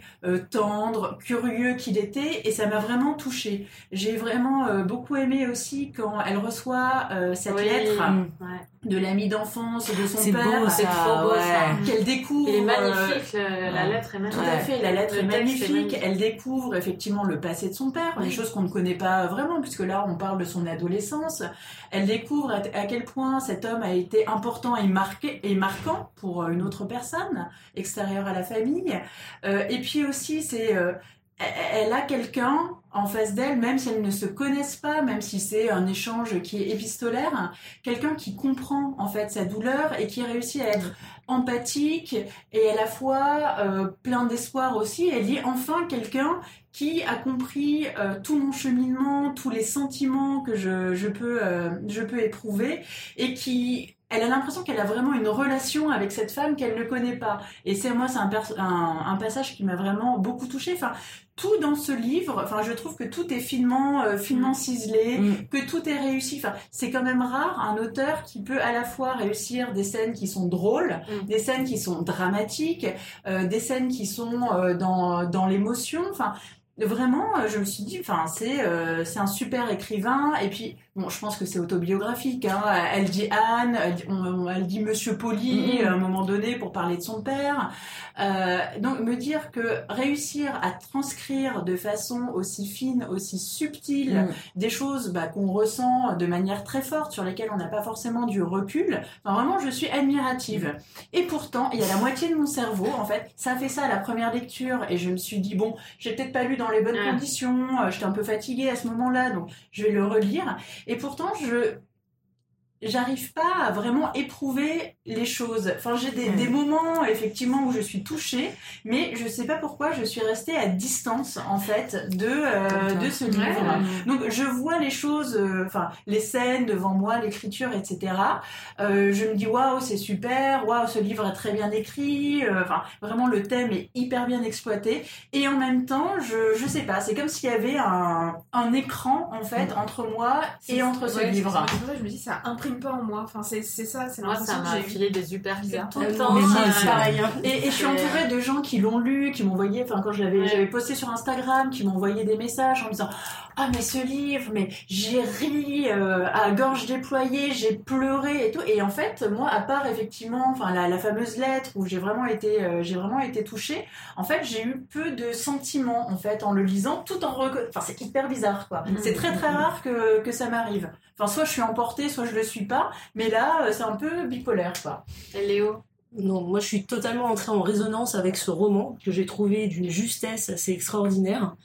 tendre, curieux qu'il était, et ça m'a vraiment touchée. J'ai vraiment beaucoup aimé aussi quand elle reçoit cette Oui. lettre Ouais. De l'ami d'enfance de son C'est père. beau, C'est ça, trop beau, ouais. ça. Qu'elle découvre. Il est euh, magnifique, le- la ouais. lettre est tout magnifique. à fait, la lettre Le est magnifique. Elle découvre effectivement le passé de son père, des choses qu'on ne connaît pas vraiment, puisque là on parle de son adolescence. Elle découvre à, à quel point cet homme a été important et, marqué, et marquant pour euh, une autre personne extérieure à la famille. Euh, et puis aussi, c'est euh, elle a quelqu'un en face d'elle, même si elles ne se connaissent pas, même si c'est un échange qui est épistolaire, quelqu'un qui comprend en fait sa douleur et qui réussit à être empathique et à la fois euh, plein d'espoir aussi. Elle dit enfin quelqu'un qui a compris euh, tout mon cheminement, tous les sentiments que je, je peux, euh, je peux éprouver et qui elle a l'impression qu'elle a vraiment une relation avec cette femme qu'elle ne connaît pas. Et c'est moi, c'est un, pers- un, un passage qui m'a vraiment beaucoup touchée. Enfin, tout dans ce livre, enfin, je trouve que tout est finement, euh, finement ciselé, Mm. que tout est réussi. Enfin, c'est quand même rare un auteur qui peut à la fois réussir des scènes qui sont drôles, Mm. des scènes qui sont dramatiques, euh, des scènes qui sont euh, dans, dans l'émotion. Enfin, vraiment, je me suis dit, enfin, c'est c'est un super écrivain. Et puis, bon, je pense que c'est autobiographique. Hein. Elle dit Anne, elle dit, on- elle dit Monsieur Poli Mhm. à un moment donné pour parler de son père. Euh, donc, me dire que réussir à transcrire de façon aussi fine, aussi subtile, Mm. des choses bah, qu'on ressent de manière très forte, sur lesquelles on n'a pas forcément du recul. Enfin, vraiment, je suis admirative. Et pourtant, il y a la moitié de mon cerveau, en fait, ça a fait ça à la première lecture, et je me suis dit, bon, j'ai peut-être pas lu dans les bonnes Ouais. conditions, euh, j'étais un peu fatiguée à ce moment-là, donc je vais le relire. Et pourtant, je j'arrive pas à vraiment éprouver les choses. Enfin, j'ai des, moments effectivement où je suis touchée, mais je sais pas pourquoi je suis restée à distance en fait de euh, de ce Ouais. livre. Donc je vois les choses, euh, enfin les scènes devant moi, l'écriture, etc. Euh, je me dis waouh c'est super, waouh ce livre est très bien écrit. Enfin vraiment le thème est hyper bien exploité. Et en même temps je je sais pas, c'est comme s'il y avait un un écran en fait entre moi et entre ce ouais, livre. c'est pour ça que je me dis, ça imprime pas en moi. Enfin, c'est c'est ça, c'est Moi, ça l'impression que m'a filé des super tout le temps. euh, pareil, hein. Et, et je suis entourée de gens qui l'ont lu, qui m'ont envoyé, enfin quand je l'avais, posté sur Instagram, qui m'ont envoyé des messages en me disant ah mais ce livre, mais j'ai ri euh, à gorge déployée, j'ai pleuré et tout. Et en fait, moi, à part effectivement, enfin la, la fameuse lettre où j'ai vraiment été, euh, j'ai vraiment été touchée. En fait, j'ai eu peu de sentiments en fait en le lisant, tout en enfin c'est hyper bizarre quoi. Mhm. C'est très très rare que que ça m'arrive. Enfin soit je suis emportée, soit je le suis pas. Mais là, euh, c'est un peu bipolaire quoi. Et Léo? Non, moi je suis totalement entrée en résonance avec ce roman que j'ai trouvé d'une justesse assez extraordinaire.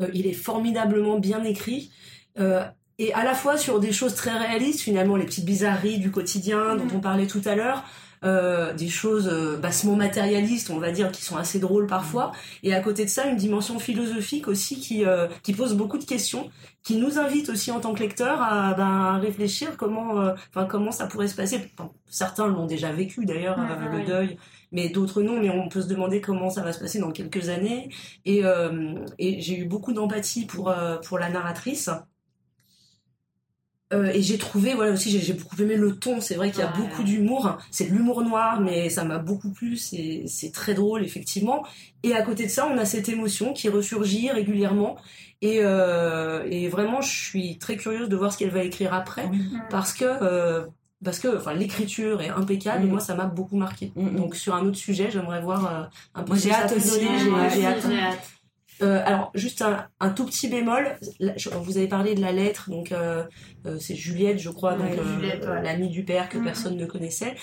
Euh, il est formidablement bien écrit. euh, et à la fois sur des choses très réalistes, finalement, les petites bizarreries du quotidien dont Mhm. on parlait tout à l'heure, euh, des choses euh, bassement matérialistes, on va dire, qui sont assez drôles parfois, et à côté de ça, une dimension philosophique aussi qui, euh, qui pose beaucoup de questions, qui nous invite aussi en tant que lecteur à, ben, à réfléchir comment, euh, enfin, comment ça pourrait se passer. Enfin, certains l'ont déjà vécu d'ailleurs, le deuil, mais d'autres non, mais on peut se demander comment ça va se passer dans quelques années. Et, euh, et j'ai eu beaucoup d'empathie pour, euh, pour la narratrice. Euh, et j'ai trouvé, voilà aussi, j'ai beaucoup aimé le ton. C'est vrai qu'il y a Ouais. beaucoup d'humour. C'est de l'humour noir, mais ça m'a beaucoup plu. C'est c'est très drôle, effectivement. Et à côté de ça, on a cette émotion qui ressurgit régulièrement. Et, euh, et vraiment, je suis très curieuse de voir ce qu'elle va écrire après, parce que euh, parce que enfin l'écriture est impeccable. Et Mm. moi, ça m'a beaucoup marqué. Mm, mm. Donc sur un autre sujet, j'aimerais voir euh, un peu ce j'ai hâte aussi, hein, J'ai- hâte. Euh, alors, juste un, un tout petit bémol. Là, je- vous avez parlé de la lettre, donc euh, euh, c'est Juliette, je crois, donc Ouais, Juliette, ouais. l'amie du père que Mhm. personne ne connaissait.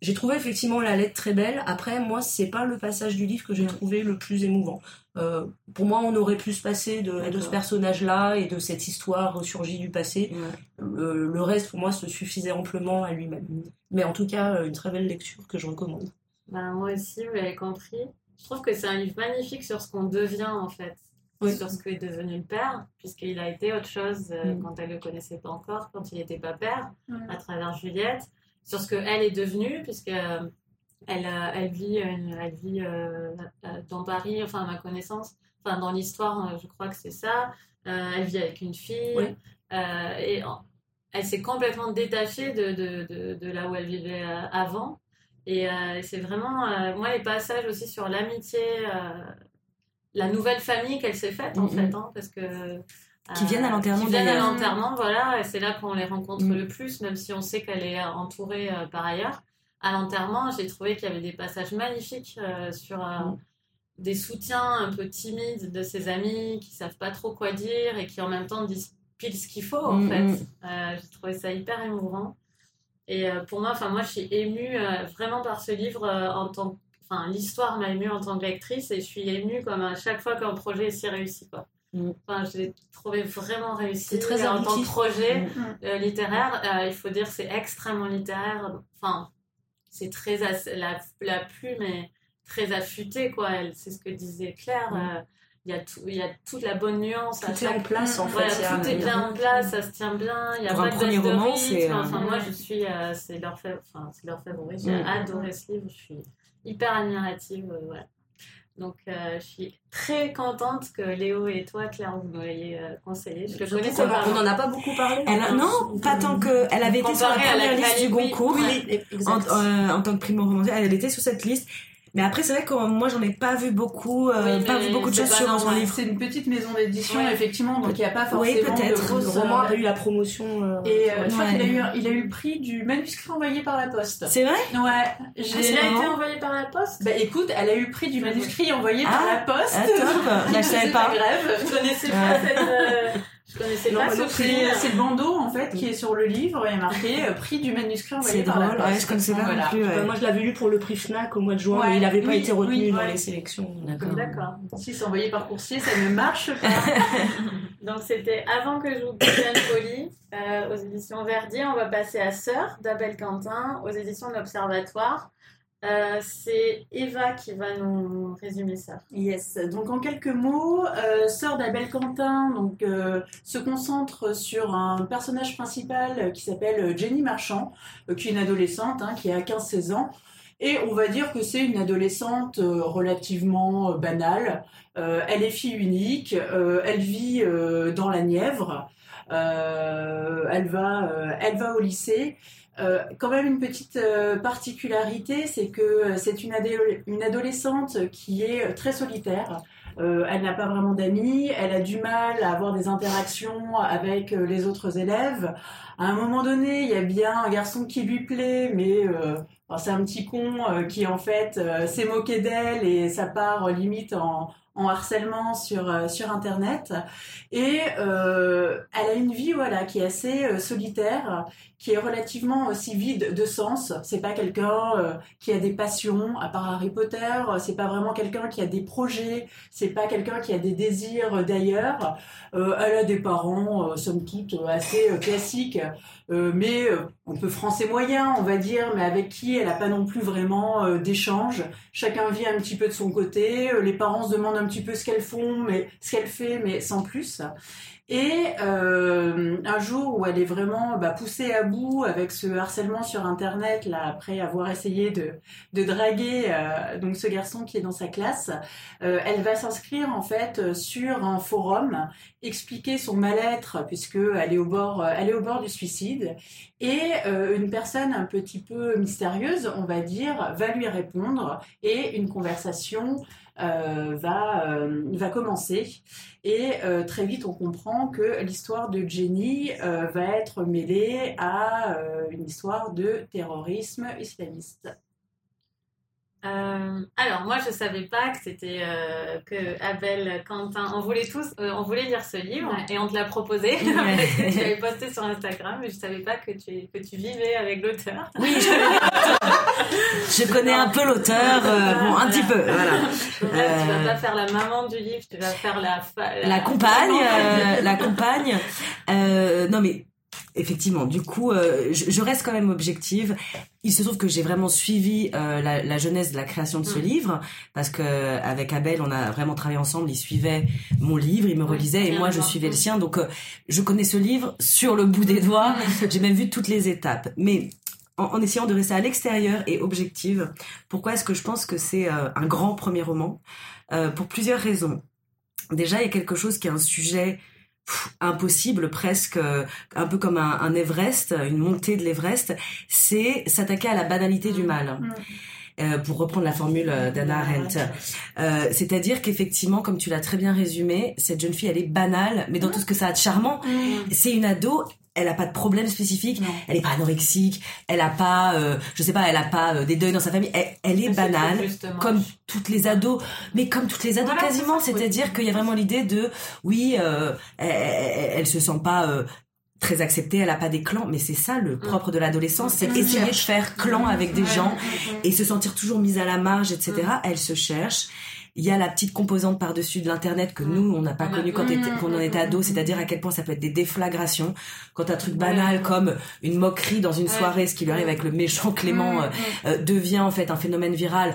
J'ai trouvé effectivement la lettre très belle. Après, moi, c'est pas le passage du livre que j'ai trouvé le plus émouvant. Euh, pour moi, on aurait pu se passer de, de ce personnage-là et de cette histoire ressurgie du passé. Ouais. Le, le reste, pour moi, se suffisait amplement à lui-même. Mais en tout cas, une très belle lecture que je recommande. Ben, moi aussi, vous l'avez compris. Je trouve que c'est un livre magnifique sur ce qu'on devient en fait, Oui. sur ce qu'est devenu le père, puisqu'il a été autre chose euh, Mm. quand elle le connaissait pas encore, quand il n'était pas père, Mm. à travers Juliette, sur ce qu'elle est devenue, puisque euh, elle, elle vit, une- elle vit euh, dans Paris, enfin à ma connaissance, enfin dans l'histoire, je crois que c'est ça. Elle vit avec une fille Oui. et elle s'est complètement détachée de, de, de, de là où elle vivait avant. Et euh, c'est vraiment, euh, moi, les passages aussi sur l'amitié, euh, la nouvelle famille qu'elle s'est faite, en Mhm. fait, hein, parce que. Qui viennent à l'enterrement, Qui viennent à l'enterrement, voilà, et c'est là qu'on les rencontre Mhm. le plus, même si on sait qu'elle est entourée par ailleurs. À l'enterrement, j'ai trouvé qu'il y avait des passages magnifiques sur Mhm. des soutiens un peu timides de ses amis qui savent pas trop quoi dire et qui en même temps disent pile ce qu'il faut, en Mhm. fait. J'ai trouvé ça hyper émouvant. Et euh, pour moi, enfin moi, je suis émue euh, vraiment par ce livre euh, en tant, enfin l'histoire m'a émue en tant que lectrice et je suis émue comme à chaque fois qu'un projet est si réussi quoi. Mm. Enfin, je l'ai trouvé vraiment réussi. Très en tant que projet Mm. euh, littéraire, euh, il faut dire que c'est extrêmement littéraire. Enfin, c'est très la, la plume est très affûtée quoi. C'est ce que disait Claire. Mm. euh, il y a tout, il y a toute la bonne nuance. à Tout est en place, en fait. Tout est bien en place, ça se tient bien. Il y a Pour pas un de premier roman, c'est, euh, Enfin, moi, Mm. je suis, euh, c'est leur, fa- enfin, c'est leur favori. J'ai Mm. adoré ce livre. Je suis hyper admirative. euh, voilà. Donc, euh, je suis très contente que Léo et toi, Claire, vous m'ayez euh, conseillé. Je le connaissais qu'on pas. on n'en a pas beaucoup parlé. Elle a- non, pas tant que. Elle avait été sur la à la première liste du oui, Goncourt. oui, en, euh, en tant que primo romancière, elle était sur cette liste. Mais après, c'est vrai que moi, j'en ai pas vu beaucoup, euh, Oui, pas vu beaucoup de c'est choses sur son livre. C'est une petite maison d'édition, Ouais. effectivement, donc il n'y a pas Oui, forcément peut-être. de grosses... Le roman a eu la promotion. euh, Et euh, je crois Ouais. qu'il a eu, il a eu le prix du manuscrit envoyé par la poste. C'est vrai? Ouais, j'ai... c'est Il a été envoyé par la poste? Bah écoute, elle a eu le prix du manuscrit envoyé par Ah, la poste. Ah, top Là, je savais pas. grève. Je connaissais pas cette. Je connaissais pas bah ce prix. c'est le bandeau en fait qui est sur le livre, il y a marqué euh, prix du manuscrit envoyé C'est par la ouais, je connaissais pas Voilà. non plus. Ouais. moi, je l'avais lu pour le prix FNAC au mois de juin, Ouais, mais il n'avait pas oui, été retenu oui, dans ouais. les sélections. D'accord. D'accord. Si c'est envoyé par coursier, ça ne marche pas. Donc c'était avant que je vous devienne folie euh, aux éditions Verdier. On va passer à Sœur d'Abel Quentin aux éditions de l'Observatoire. Euh, c'est Eva qui va nous résumer ça. Yes, donc en quelques mots, euh, Sœur d'Abel Quentin donc, euh, se concentre sur un personnage principal qui s'appelle Jenny Marchand, qui est une adolescente, hein, qui a 15-16 ans. Et on va dire que c'est une adolescente relativement banale. Elle est fille unique, elle vit dans la Nièvre, elle, va, elle va au lycée. Euh, quand même une petite euh, particularité, c'est que euh, c'est une, adolescente qui est très solitaire. Elle n'a pas vraiment d'amis, elle a du mal à avoir des interactions avec les autres élèves. À un moment donné, il y a bien un garçon qui lui plaît, mais c'est un petit con qui en fait s'est moqué d'elle et ça part limite en, en harcèlement sur, Internet. Et elle a une vie voilà, qui est assez solitaire, qui est relativement aussi vide de sens. C'est pas quelqu'un euh, qui a des passions, à part Harry Potter. C'est pas vraiment quelqu'un qui a des projets. C'est pas quelqu'un qui a des désirs d'ailleurs. Euh, elle a des parents, euh, somme toute, euh, assez euh, classiques, euh, mais euh, un peu français moyen, on va dire, mais avec qui elle n'a pas non plus vraiment euh, d'échange. Chacun vit un petit peu de son côté. Euh, les parents se demandent un petit peu ce qu'elles font, mais ce qu'elle fait, mais sans plus. Et euh, un jour où elle est vraiment bah, poussée à bout avec ce harcèlement sur Internet, là, après avoir essayé de, de draguer euh, donc ce garçon qui est dans sa classe, euh, elle va s'inscrire en fait sur un forum, expliquer son mal-être puisque elle est au bord, elle est au bord du suicide, et une personne un petit peu mystérieuse, on va dire, va lui répondre et une conversation euh, va, euh, va commencer. Et euh, très vite, on comprend que l'histoire de Jenny va être mêlée à une histoire de terrorisme islamiste. Euh, alors moi je savais pas que c'était euh, que Abel Quentin on voulait tous euh, on voulait lire ce livre et on te l'a proposé. Tu l'avais posté sur Instagram mais je savais pas que tu que tu vivais avec l'auteur. Oui je connais, un peu l'auteur bon un petit peu voilà tu vas pas faire la maman du livre tu vas faire la la, la compagne la compagne non mais Effectivement, du coup, euh, je, reste quand même objective. Il se trouve que j'ai vraiment suivi euh, la, la, jeunesse de la création de ce mm. livre, parce que avec Abel, on a vraiment travaillé ensemble. Il suivait mon livre, il me relisait, et moi, je suivais le sien. Donc, euh, je connais ce livre sur le bout des doigts. Mm. j'ai même vu toutes les étapes. Mais en, en essayant de rester à l'extérieur et objective, pourquoi est-ce que je pense que c'est un grand premier roman? Pour plusieurs raisons. Déjà, il y a quelque chose qui est un sujet impossible presque euh, un peu comme un, Everest une montée de l'Everest c'est s'attaquer à la banalité du mal mm. euh, pour reprendre la formule euh, d'Anna Arendt. C'est-à-dire qu'effectivement, comme tu l'as très bien résumé, cette jeune fille, elle est banale, mais dans tout ce que ça a de charmant. C'est une ado, elle a pas de problème spécifique, elle est pas anorexique, elle a pas, euh, je sais pas, elle a pas euh, des deuils dans sa famille, elle, est banale, comme toutes les ados, mais comme toutes les ados quasiment, c'est-à-dire qu'il y a vraiment l'idée de, oui, euh, elle, se sent pas euh, très acceptée, elle a pas des clans, mais c'est ça le mm. propre de l'adolescence, c'est essayer de faire clan avec des gens et se sentir toujours mise à la marge, etc. Elle se cherche il y a la petite composante par-dessus de l'internet que nous on n'a pas connu quand, on en était ado, c'est-à-dire à quel point ça peut être des déflagrations. Quand un truc banal comme une moquerie dans une soirée, ce qui lui arrive avec le méchant Clément, euh, euh, devient en fait un phénomène viral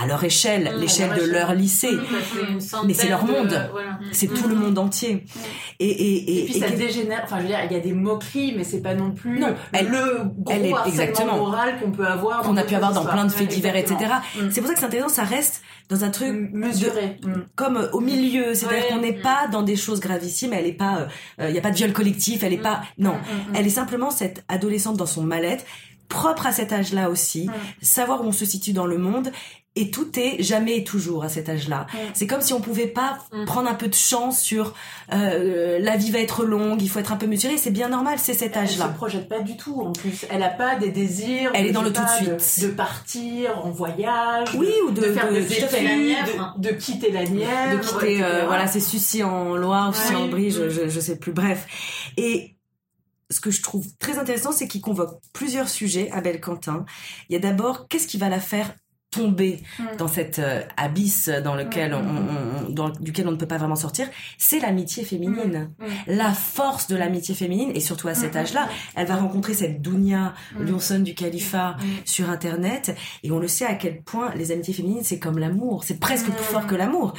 à leur échelle, mmh, l'échelle de leur lycée. Mmh, mais c'est leur monde. C'est tout le mmh. monde entier. Et, et, et, puis ça dégénère. Enfin, je veux dire, il y a des moqueries, mais c'est pas non plus non, elle, le gros elle est exactement moral qu'on peut avoir. Qu'on a pu avoir dans plein de faits divers, etc. C'est pour ça que c'est intéressant. Ça reste dans un truc mesuré, comme au milieu. C'est-à-dire qu'on n'est pas dans des choses gravissimes. Elle est pas. Euh, il y a pas de viol collectif. Elle est pas. Non. Elle est simplement cette adolescente dans son mal-être propre à cet âge-là aussi, savoir où on se situe dans le monde et tout est jamais et toujours à cet âge-là. C'est comme si on pouvait pas mm. prendre un peu de chance sur euh, la vie va être longue, il faut être un peu mesuré. C'est bien normal, c'est cet âge-là. Elle se projette pas du tout. En plus, elle a pas des désirs. Elle est dans le tout de suite. De, partir en voyage. Oui, ou de, faire des études, de, quitter la Nièvre. De quitter, euh, voilà, c'est Sucy en Loire, Sucy en Brie, je, je, je sais plus. Bref. Et ce que je trouve très intéressant, c'est qu'il convoque plusieurs sujets, Abel Quentin. Il y a d'abord, qu'est-ce qui va la faire tomber mm. dans cette euh, abysse dans lequel mm. on, dans, duquel on ne peut pas vraiment sortir, c'est l'amitié féminine. Mm. La force de l'amitié féminine, et surtout à cet âge-là, elle va rencontrer cette Dounia Lionson du califat sur Internet, et on le sait à quel point les amitiés féminines, c'est comme l'amour, c'est presque plus fort que l'amour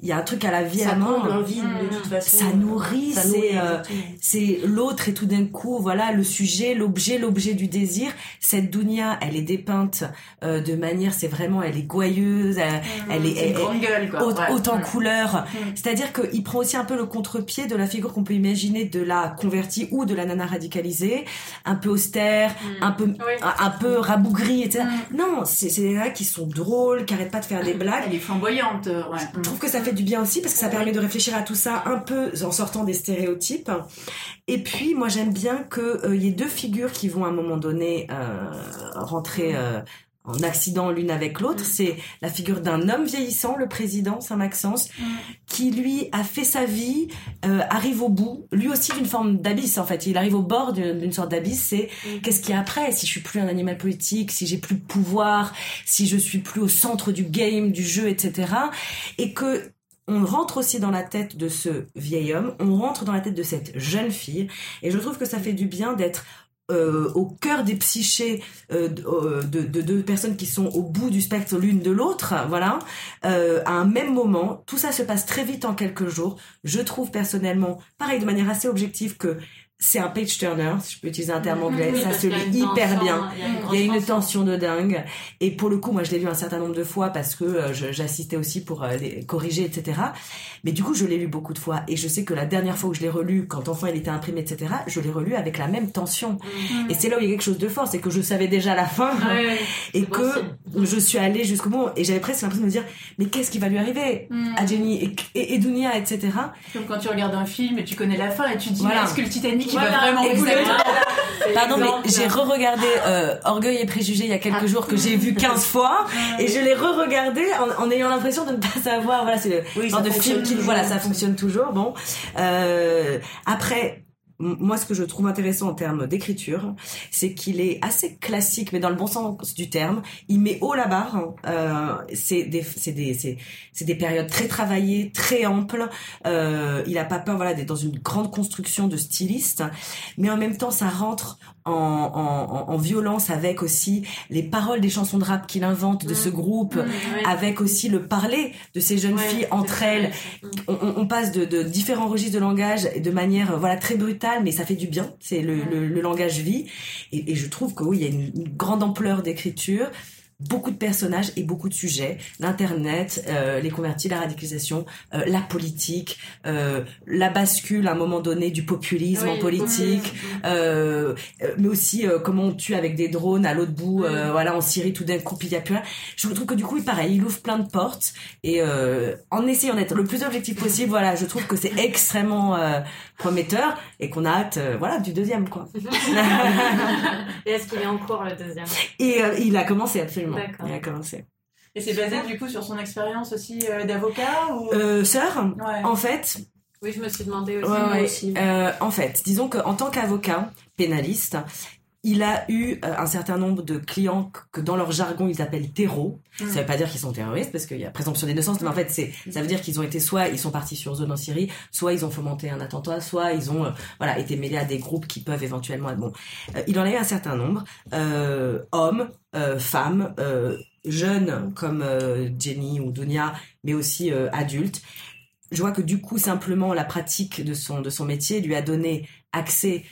il y a un truc à la vie ça à mort de toute façon. Ça nourrit c'est euh, c'est l'autre et tout d'un coup voilà le sujet l'objet l'objet du désir. Cette Dounia elle est dépeinte euh, de manière c'est vraiment elle est gouailleuse elle, mmh, est, elle, grande gueule, quoi. Haute, en couleur. C'est-à-dire qu'il prend aussi un peu le contre-pied de la figure qu'on peut imaginer de la convertie ou de la nana radicalisée un peu austère mmh. un peu un, peu rabougrie etc non c'est des nanas qui sont drôles qui arrêtent pas de faire des blagues. Elle est flamboyante ouais. je trouve que ça fait du bien aussi parce que ça permet de réfléchir à tout ça un peu en sortant des stéréotypes. Et puis, moi, j'aime bien qu'il euh, y ait deux figures qui vont à un moment donné euh, rentrer euh, en accident l'une avec l'autre. Mm. C'est la figure d'un homme vieillissant, le président Saint-Maxence, mm. qui lui a fait sa vie, arrive au bout, lui aussi d'une forme d'abysse en fait. Il arrive au bord d'une sorte d'abysse. C'est mm. qu'est-ce qu'il y a après? Si je suis plus un animal politique, si j'ai plus de pouvoir, si je suis plus au centre du game, du jeu, etc. Et que on rentre aussi dans la tête de ce vieil homme, on rentre dans la tête de cette jeune fille, et je trouve que ça fait du bien d'être euh, au cœur des psychés euh, de, euh, de, de deux personnes qui sont au bout du spectre l'une de l'autre, voilà, à un même moment. Tout ça se passe très vite en quelques jours. Je trouve personnellement, pareil, de manière assez objective, que c'est un page turner, si je peux utiliser un terme anglais, Oui, ça se lit hyper tension, bien. Il y a une, Il y a une grosse tension de dingue. Et pour le coup, moi, je l'ai lu un certain nombre de fois parce que euh, j'assistais aussi pour euh, les corriger, etc. Mais du coup, je l'ai lu beaucoup de fois. Et je sais que la dernière fois où je l'ai relu, quand enfin il était imprimé, etc., je l'ai relu avec la même tension. Mm. Et c'est là où il y a quelque chose de fort, c'est que je savais déjà la fin. Ouais, Et que je suis allée jusqu'au bout. Et j'avais presque l'impression de me dire, mais qu'est-ce qui va lui arriver Mm. à Jenny et, et, et Dunia, etc. Comme quand tu regardes un film et tu connais la fin et tu dis Voilà. est-ce que le Titanic Voilà, va vraiment Pardon, mais j'ai re-regardé euh, Orgueil et Préjugés il y a quelques jours que j'ai vu 15 fois et je l'ai re-regardé en, en ayant l'impression de ne pas savoir. Voilà, c'est le Oui, genre de film qui, voilà, ça fonctionne toujours. Bon, euh, après. Moi, ce que je trouve intéressant en termes d'écriture, c'est qu'il est assez classique, mais dans le bon sens du terme. Il met haut la barre. hein. Euh, c'est des, c'est des, c'est des périodes très travaillées, très amples. Euh, il a pas peur, voilà, d'être dans une grande construction de styliste, mais en même temps, ça rentre en, en, en- en violence avec aussi les paroles des chansons de rap qu'il invente de ce groupe, Ouais. avec aussi le parler de ces jeunes Ouais, filles entre elles. On, on- on passe de, de différents registres de langage et de manière euh, voilà très brutale, mais ça fait du bien. C'est le, le, le langage vie, et, et je trouve que oui, il y a une, une grande ampleur d'écriture. Beaucoup de personnages et beaucoup de sujets. L'internet, euh, les convertis, la radicalisation, euh, la politique, euh, la bascule à un moment donné du populisme Oui, en politique, oui. euh, euh, mais aussi euh, comment on tue avec des drones à l'autre bout, voilà, en Syrie tout d'un coup, il y a plus rien. Je trouve que du coup, pareil, il ouvre plein de portes et euh, en essayant d'être le plus objectif possible, voilà, je trouve que c'est extrêmement euh, prometteur et qu'on a hâte, euh, voilà, du deuxième quoi. Et est-ce qu'il est en cours le deuxième? Et euh, il a commencé absolument. Il a commencé. Et c'est basé du coup sur son expérience aussi euh, d'avocat ou? Euh, sœur, Ouais. en fait, Oui, je me suis demandé aussi. Ouais, moi ouais. aussi. Euh, en fait, disons qu'en tant qu'avocat pénaliste, il a eu euh, un certain nombre de clients que, dans leur jargon ils appellent terreaux. Mm. Ça veut pas dire qu'ils sont terroristes parce qu'il y a présomption d'innocence, mais en fait c'est ça veut dire qu'ils ont été soit ils sont partis sur zone en Syrie, soit ils ont fomenté un attentat, soit ils ont euh, voilà été mêlés à des groupes qui peuvent éventuellement être bon. Euh, il en a eu un certain nombre, euh, hommes, femmes, jeunes comme Jenny ou Dunia, mais aussi adultes je vois que du coup simplement la pratique de son de son métier lui a donné accès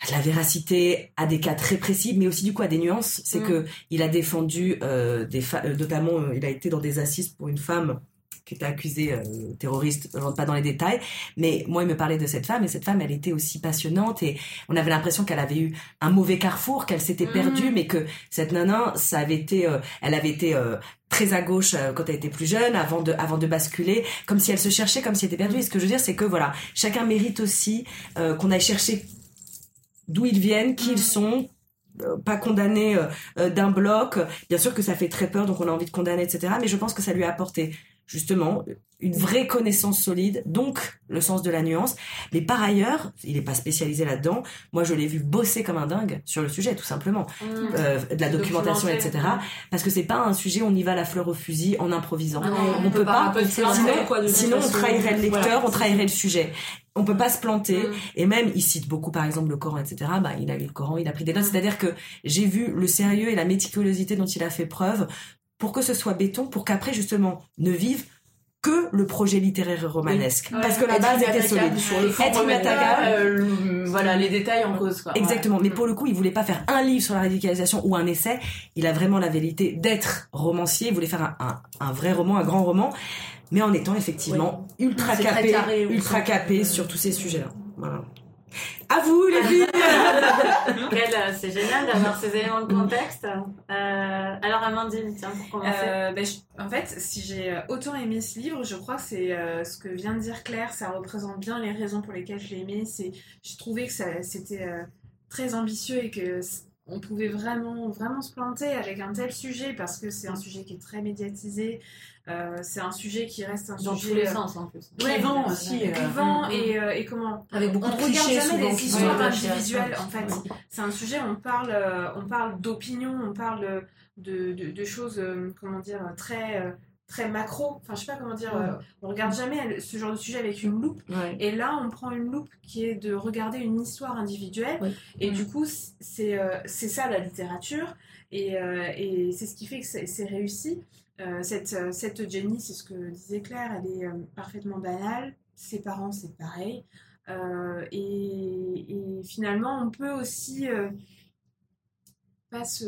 à de la véracité, à des cas très précis, mais aussi du coup à des nuances. C'est Mm. que il a défendu euh, des euh, notamment euh, il a été dans des assises pour une femme qui était accusée euh, terroriste. Je rentre pas dans les détails, mais moi il me parlait de cette femme et cette femme elle était aussi passionnante et on avait l'impression qu'elle avait eu un mauvais carrefour, qu'elle s'était Mm. perdue, mais que cette nana ça avait été, euh, elle avait été euh, très à gauche euh, quand elle était plus jeune, avant de, avant de basculer, comme si elle se cherchait, comme si elle était perdue. Et ce que je veux dire, c'est que voilà, chacun mérite aussi euh, qu'on aille chercher d'où ils viennent, qui ils sont, euh, pas condamnés euh, euh, d'un bloc. Bien sûr que ça fait très peur, donc on a envie de condamner, etc. Mais je pense que ça lui a apporté justement une vraie connaissance solide, donc le sens de la nuance. Mais par ailleurs, il n'est pas spécialisé là-dedans. Moi, je l'ai vu bosser comme un dingue sur le sujet, tout simplement. Mm. Euh, de la documentation, etc. Parce que c'est pas un sujet où on y va la fleur au fusil en improvisant. Non, on peut pas, sinon, quoi, sinon on trahirait le lecteur, Voilà. on trahirait le sujet. On peut pas se planter. Mm. Et même, il cite beaucoup, par exemple, le Coran, etc. Bah, il a lu le Coran, il a pris des notes. Mm. C'est-à-dire que j'ai vu le sérieux et la méticulosité dont il a fait preuve pour que ce soit béton, pour qu'après, justement, ne vive que le projet littéraire romanesque. Oui. Parce que la Être base était solide. sur le fond, Être pas, euh, voilà les détails en cause quoi. Exactement. Mais Ouais. pour le coup, il voulait pas faire un livre sur la radicalisation ou un essai. Il a vraiment la vérité d'être romancier. Il voulait faire un, un, un vrai roman, un grand roman, mais en étant effectivement ultra capé, carré ultra capé sur tous ces sujets-là. Voilà. À vous, les filles euh, c'est génial d'avoir ces éléments de contexte. Euh, alors Amandine, tiens, pour commencer. Euh, ben, je- en fait, si j'ai autant aimé ce livre, je crois que c'est euh, ce que vient de dire Claire, ça représente bien les raisons pour lesquelles je l'ai aimé. C'est, j'ai trouvé que ça, c'était euh, très ambitieux et que on pouvait vraiment, vraiment se planter avec un tel sujet parce que c'est un sujet qui est très médiatisé. Euh, c'est un sujet qui reste un Dans sujet tous les euh, sens en plus. Clivant aussi, euh, vivant et, euh, et comment Avec beaucoup on de regarde jamais les histoires individuelles en fait c'est un sujet on parle on parle d'opinion on parle de, de, de choses comment dire très très macro. Enfin, je sais pas comment dire. euh, on regarde jamais ce genre de sujet avec une loupe. Ouais. Et là, on prend une loupe qui est de regarder une histoire individuelle. Et du coup, c'est euh, c'est ça la littérature. Et, euh, et c'est ce qui fait que c'est réussi. Euh, cette, euh, cette Jenny, c'est ce que disait Claire, elle est euh, parfaitement banale. Ses parents, c'est pareil. Euh, et, et finalement, on peut aussi pas se.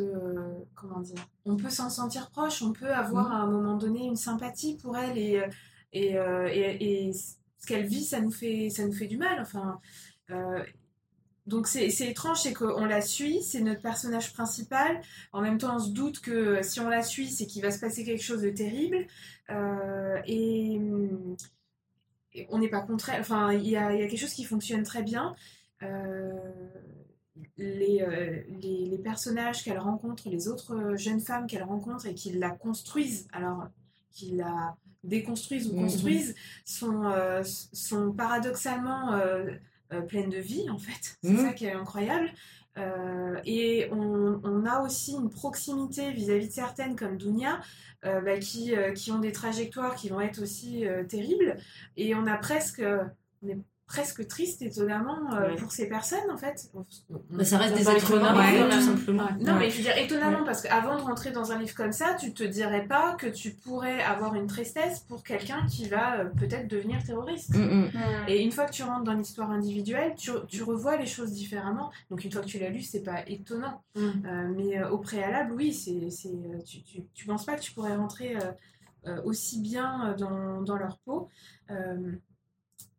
Comment dire On peut s'en sentir proche, on peut avoir à un moment donné une sympathie pour elle et, et, et, et ce qu'elle vit, ça nous fait, ça nous fait du mal. Enfin, donc c'est étrange, c'est qu'on la suit, c'est notre personnage principal. En même temps, on se doute que si on la suit, c'est qu'il va se passer quelque chose de terrible. Euh, et, et on n'est pas contre elle. Enfin, il y a, il y a quelque chose qui fonctionne très bien. Euh, les, euh, les, les personnages qu'elle rencontre, les autres jeunes femmes qu'elle rencontre et qui la construisent, alors qui la déconstruisent ou Mhm. construisent, sont, sont paradoxalement euh, pleines de vie, en fait. C'est Mhm. ça qui est incroyable. Euh, et on, on a aussi une proximité vis-à-vis de certaines comme Dounia, euh, bah, qui, qui ont des trajectoires qui vont être aussi terribles. Et on a presque, on est presque triste étonnamment euh, Ouais. pour ces personnes en fait. Bah, ça reste des êtres humains, ouais, tout simplement. Non, Ouais. mais je veux dire étonnamment parce qu'avant de rentrer dans un livre comme ça, tu te dirais pas que tu pourrais avoir une tristesse pour quelqu'un qui va euh, peut-être devenir terroriste. Mm, mm. Et une fois que tu rentres dans l'histoire individuelle, tu, tu revois les choses différemment. Donc une fois que tu l'as lu, c'est pas étonnant. Mm. Euh, mais euh, au préalable, oui, c'est, c'est, tu, tu, tu penses pas que tu pourrais rentrer euh, euh, aussi bien dans, dans leur peau.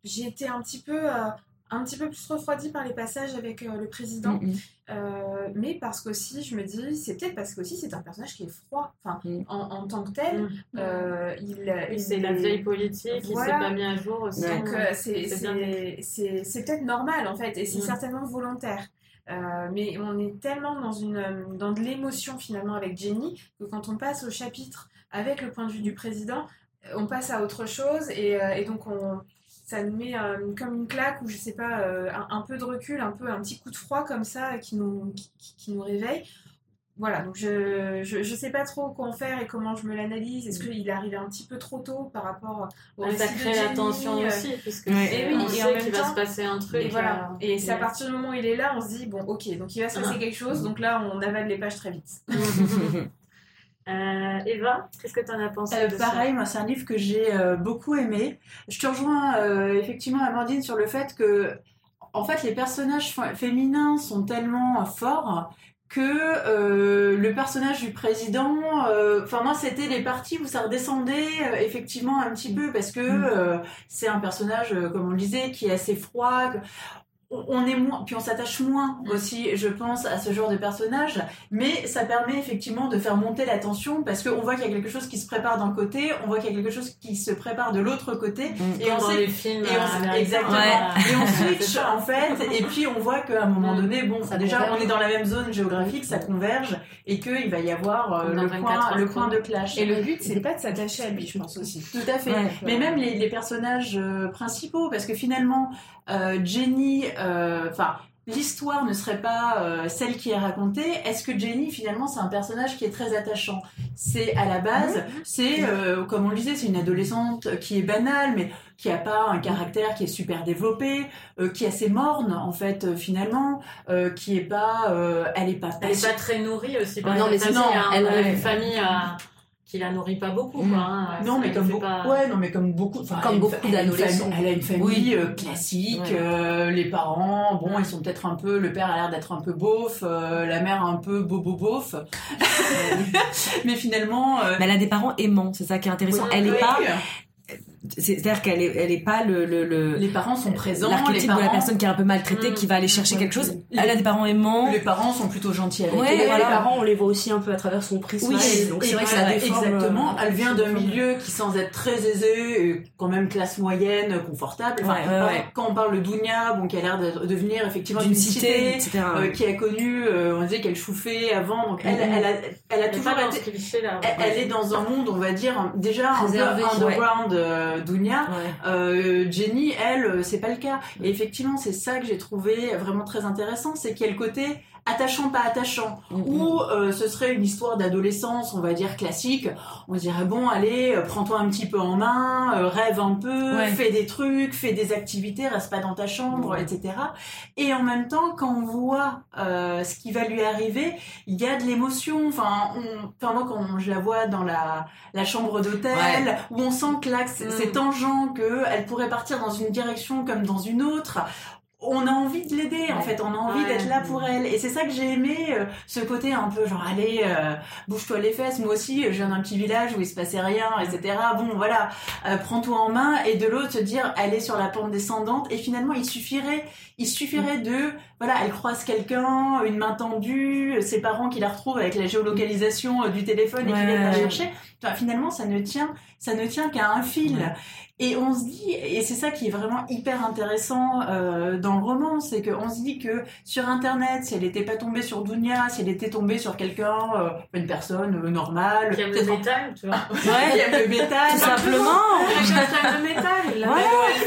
J'ai été un petit peu... euh, un petit peu plus refroidie par les passages avec euh, le président, Mm, mm. euh, mais parce qu'aussi, je me dis, c'est peut-être parce qu'aussi c'est un personnage qui est froid, enfin, Mm. en, en tant que tel, Mm. euh, il, Oui, il c'est la vieille politique, il Voilà. s'est pas mis à jour aussi. Donc c'est peut-être normal en fait, et c'est Mm. certainement volontaire. Euh, mais on est tellement dans, une, dans de l'émotion finalement avec Jenny que quand on passe au chapitre avec le point de vue du président, on passe à autre chose et, euh, et donc on, ça nous met euh, comme une claque ou je sais pas, euh, un, un peu de recul, un peu un petit coup de froid comme ça qui nous, qui, nous réveille. Voilà, donc je, je, je sais pas trop quoi en faire et comment je me l'analyse. Est-ce qu'il est arrivé un petit peu trop tôt par rapport au ça récit de crée la tension euh, aussi, puisque c'est- Et oui, on et sait même qu'il va temps- se passer un truc. et voilà. euh, Et c'est à partir du moment où il est là, on se dit, bon, ok, donc il va se passer Ah. quelque chose, donc là, on avale les pages très vite. Euh, Eva, qu'est-ce que tu en as pensé Euh, pareil, moi c'est un livre que j'ai euh, beaucoup aimé. Je te rejoins euh, effectivement Amandine sur le fait que en fait les personnages féminins sont tellement forts que euh, le personnage du président, euh, enfin moi c'était les parties où ça redescendait euh, effectivement un petit peu parce que euh, c'est un personnage comme on le disait qui est assez froid. On- est moins, puis on s'attache moins aussi, je pense, à ce genre de personnage, mais ça permet effectivement de faire monter la tension parce qu'on voit qu'il y a quelque chose qui se prépare d'un côté, on voit qu'il y a quelque chose qui se prépare de l'autre côté, Mm. et on sait films et on- euh, américains. exactement. Ouais. et on switch en fait, et puis on voit qu'à un moment Mm. donné, bon, Ça déjà converge. on est dans la même zone géographique, ça converge, et qu'il va y avoir euh, le 24 point, heures le point de clash. Et le but, c'est pas de s'attacher à lui, je pense aussi. Tout à fait. Ouais. Mais même les, les personnages euh, principaux, parce que finalement, euh, Jenny, euh, enfin, l'histoire ne serait pas euh, celle qui est racontée. Est-ce que Jenny, finalement, c'est un personnage qui est très attachant? C'est à la base, c'est, euh, comme on le disait, c'est une adolescente qui est banale, mais qui a pas un caractère qui est super développé, euh, qui est assez morne, en fait, euh, finalement, euh, qui est pas, euh, elle est pas Elle est pas très nourrie aussi. par Ouais, non, mais hein. elle- a une famille euh, qui la nourrit pas beaucoup. Mm. Quoi, hein. Non, mais comme beaucoup, pas- ouais, non, mais comme beaucoup, enfin, Comme elle a une beaucoup elle a une d'adolescents. famille- Elle a une famille Oui. euh, classique. Ouais. euh, les parents, bon, ils sont peut-être un peu. Le père a l'air d'être un peu beauf, euh, la mère un peu bobo beauf. mais finalement, euh, Mais elle a des parents aimants, c'est ça qui est intéressant. Elle est oui, pas, c'est-à-dire qu'elle est, elle est pas le, le, le- les parents sont présents. Les l'archétype de la parents, personne qui est un peu maltraitée, Mm. qui va aller chercher Ouais. quelque chose. Les- Elle a des parents aimants. les parents sont plutôt gentils avec Ouais, elle. Voilà. les parents, on les voit aussi un peu à travers son prisme. Oui, à elle, donc c'est vrai que ça déforme. exactement. euh, Elle vient d'un milieu qui, sans être très aisé, est quand même classe moyenne, confortable. Enfin, Ouais, ouais, ouais. Quand on parle de Dounia, bon, qui a l'air de devenir effectivement d'une cité, etc. euh, qui a connu, euh, on disait qu'elle chauffait avant, donc elle, elle, a, elle a toujours été. cliché là. Elle, est dans un monde, on va dire, déjà un peu underground euh, Dounia. Ouais. Euh, Jenny, elle, euh, c'est pas le cas. Et effectivement, c'est ça que j'ai trouvé vraiment très intéressant, c'est qu'il y a le côté attachant pas attachant. Mm, ou euh, ce serait une histoire d'adolescence on va dire classique. On dirait bon allez euh, prends-toi un petit peu en main euh, rêve un peu Ouais. fais des trucs fais des activités reste pas dans ta chambre etc et en même temps quand on voit euh, ce qui va lui arriver il y a de l'émotion. Enfin on- enfin moi quand je la vois dans la la chambre d'hôtel où on sent que là c'est Mm. c'est tangent que elle pourrait partir dans une direction comme dans une autre on a envie de l'aider en fait. On a envie Ouais. d'être là pour elle. Et c'est ça que j'ai aimé euh, ce côté un peu genre allez euh, bouge-toi les fesses. Moi aussi je viens d'un petit village où il se passait rien etc bon voilà. Euh, prends-toi en main. Et de l'autre se dire elle est sur la pente descendante. Et finalement il suffirait il suffirait de voilà elle croise quelqu'un une main tendue ses parents qui la retrouvent avec la géolocalisation euh, du téléphone et qui viennent la chercher. Enfin, finalement ça ne tient ça ne tient qu'à un fil. Et on se dit, et c'est ça qui est vraiment hyper intéressant euh, dans le roman, c'est qu'on se dit que sur Internet, si elle n'était pas tombée sur Dunia, si elle était tombée sur quelqu'un, euh, une personne euh, Qui normale, aime le métal, tu vois. qui Ouais, aime le métal, tout simplement. Qui aime le métal, Voilà.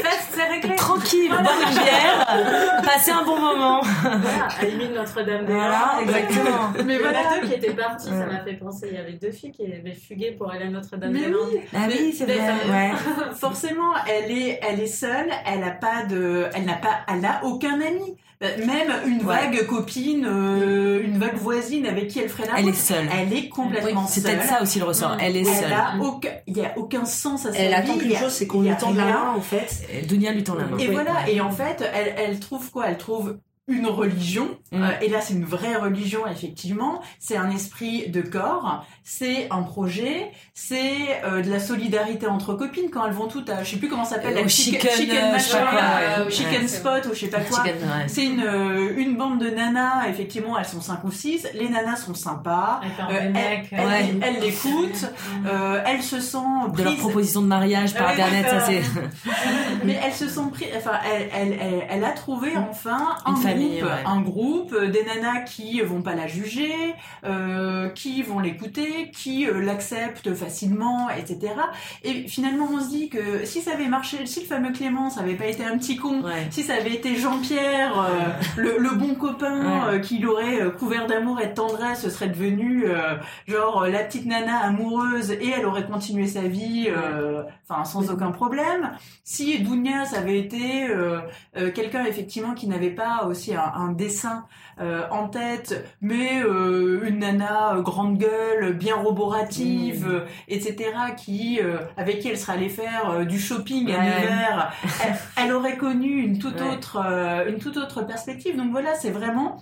fest, c'est réglé. Tranquille, boire une bière, passer un bon moment. Voilà, à limite Notre-Dame des Voilà, exactement. Mais Il y en voilà. a deux qui étaient partis, ça Ouais. m'a fait penser. Il y avait deux filles qui avaient fugué pour aller à Notre-Dame Mais Landes. Ah oui, c'est vrai. Ouais. forcément, elle est, elle est seule, elle a pas de, elle n'a pas, elle n'a aucun ami, Euh, même une Ouais. vague copine, euh, une vague voisine avec qui elle ferait la Elle est seule. Elle est complètement C'est seule. peut-être ça aussi le ressort. Mm. Elle est Elle seule. a aucun, il y a aucun sens à sa Elle vie. attend il qu'une a- chose, c'est qu'on lui a tende la main, en fait. Et Dunia lui tend la main. Et Oui. voilà, et en fait, elle, elle trouve quoi? Elle trouve une religion, Mm. euh, et là c'est une vraie religion effectivement, c'est un esprit de corps, c'est un projet, c'est euh, de la solidarité entre copines quand elles vont toutes à, je sais plus comment ça s'appelle, Euh, chicken, chicken, chicken euh, machin, quoi, là, ouais. chicken Ouais. spot ou je sais pas quoi. Chicken, ouais. C'est une, euh, une bande de nanas, effectivement, elles sont cinq ou six, les nanas sont sympas, Euh, des mecs. elle, euh, elle, Ouais. elle l'écoute, Mm. euh, elle se sent De leur proposition de mariage par Ouais, internet, ça c'est mais elle se sent pris, enfin, elle, elle, elle, elle a trouvé enfin un Une famille, groupe, ouais. un groupe euh, des nanas qui vont pas la juger, euh, qui vont l'écouter, qui euh, l'acceptent facilement, etc. Et finalement, on se dit que si ça avait marché, si le fameux Clément, ça avait pas été un petit con, Ouais. si ça avait été Jean-Pierre, euh, le, le bon copain Ouais. euh, qui l'aurait couvert d'amour et de tendresse, ce serait devenu genre la petite nana amoureuse et elle aurait continué sa vie, enfin sans aucun problème. Si Dounia, ça avait été quelqu'un effectivement qui n'avait pas aussi un, un dessin en tête, mais euh, une nana euh, grande gueule, bien roborative, Mm. euh, etc., qui euh, avec qui elle serait allée faire euh, du shopping à l'hiver, elle, elle aurait connu une toute autre euh, une toute autre perspective. Donc voilà, c'est vraiment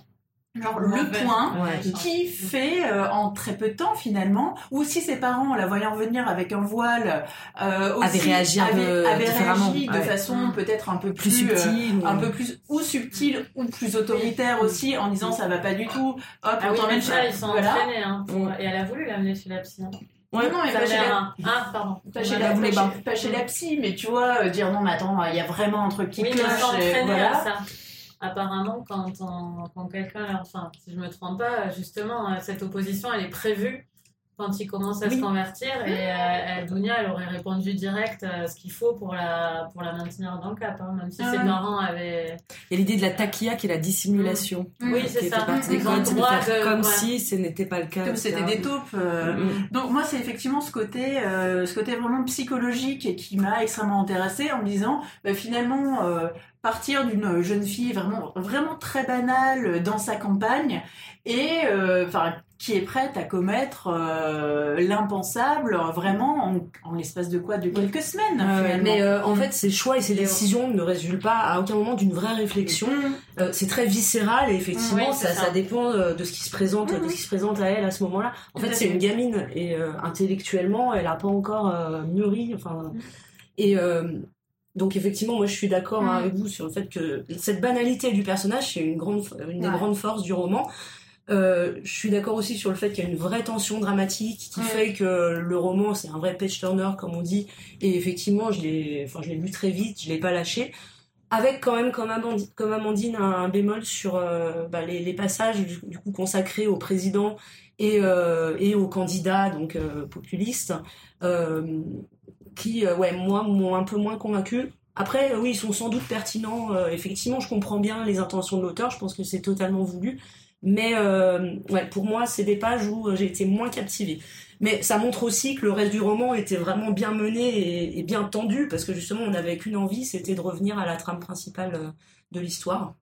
genre le point Ouais. qui fait euh, en très peu de temps finalement, ou si ses parents, en la voyant venir avec un voile, euh, aussi, Avaient réagi avaient différemment, réagi de ouais. façon Mm. peut-être un peu Plus plus, euh, subtil. un peu plus ou subtile ou plus autoritaire aussi, en disant ça va pas du tout. Hop, Ah on oui, t'emmène chez ça, ils sont voilà. entraînés. Hein, pour- Mm. Et elle a voulu l'amener chez la psy. hein. Ouais, non, mais pas chez, la, hein. Ah, pardon. pas chez Elle la- a voulu pas pas. chez- pas chez la psy, mais tu vois, euh, dire non, mais attends, il y a vraiment un truc qui Oui, cloche. voilà. à ça. Apparemment, quand, quand quelqu'un, enfin, si je me trompe pas, justement, cette opposition, elle est prévue quand il commence à Oui. se convertir. Et euh, euh, Dounia, elle aurait répondu direct euh, ce qu'il faut pour la, pour la maintenir dans le cap, hein, même si Ah ses ouais. parents avaient. Il y a l'idée de la taquilla qui est la dissimulation. Mm. Oui, qui c'est ça. partie des ont codes, de droit faire de- comme ouais. si ce n'était pas le cas. Comme c'était des taupes. euh, Mm. Donc moi c'est effectivement ce côté, euh, ce côté vraiment psychologique qui m'a extrêmement intéressée en me disant bah, finalement euh, partir d'une jeune fille vraiment vraiment très banale dans sa campagne et euh, enfin qui est prête à commettre euh, l'impensable vraiment en, en l'espace de quoi de quelques semaines. Mais euh, en fait, ces choix et ces décisions ne résultent pas à aucun moment d'une vraie réflexion. Mm. Euh, c'est très viscéral et effectivement, Oui, ça, ça. ça dépend de ce qui se présente, Mhm. de ce qui se présente à elle à ce moment-là. En fait, c'est une gamine et intellectuellement, elle a pas encore mûri. Enfin, et donc effectivement, moi, je suis d'accord hein, avec vous sur le fait que cette banalité du personnage, c'est une grande, une des grandes forces du roman. Euh, je suis d'accord aussi sur le fait qu'il y a une vraie tension dramatique qui Ouais. fait que le roman c'est un vrai page turner comme on dit. Et effectivement je l'ai enfin je l'ai lu très vite je l'ai pas lâché. Avec quand même comme Amandine, comme Amandine un, bémol sur euh, bah, les, les passages du, coup consacrés au président et, euh, et aux candidats donc euh, populistes qui ouais moi m'ont un peu moins convaincu. Après oui ils sont sans doute pertinents effectivement je comprends bien les intentions de l'auteur je pense que c'est totalement voulu Mais euh, ouais, pour moi, c'est des pages où euh, j'ai été moins captivée. Mais ça montre aussi que le reste du roman était vraiment bien mené et, et bien tendu, parce que justement, on n'avait qu'une envie, c'était de revenir à la trame principale euh, de l'histoire.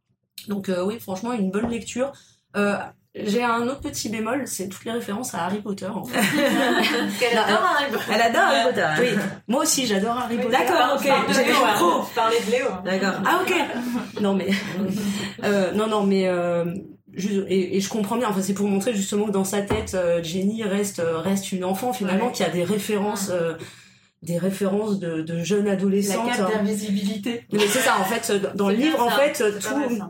Donc euh, oui, franchement, une bonne lecture. Euh, j'ai un autre petit bémol, c'est toutes les références à Harry Potter. En fait. Qu'elle adore Harry Potter. Elle adore Harry Potter. hein. oui, moi aussi, j'adore Harry Potter. D'accord, ok. J'ai hein. Je parlais de Léo. D'accord. Ah ok. Non mais euh, non non mais euh, et, et je comprends bien. Enfin c'est pour montrer justement que dans sa tête, euh, Jenny reste euh, reste une enfant finalement Ouais. qui a des références euh, des références de, de jeunes La adolescentes. carte d'invisibilité. Mais c'est ça en fait dans le livre en fait tout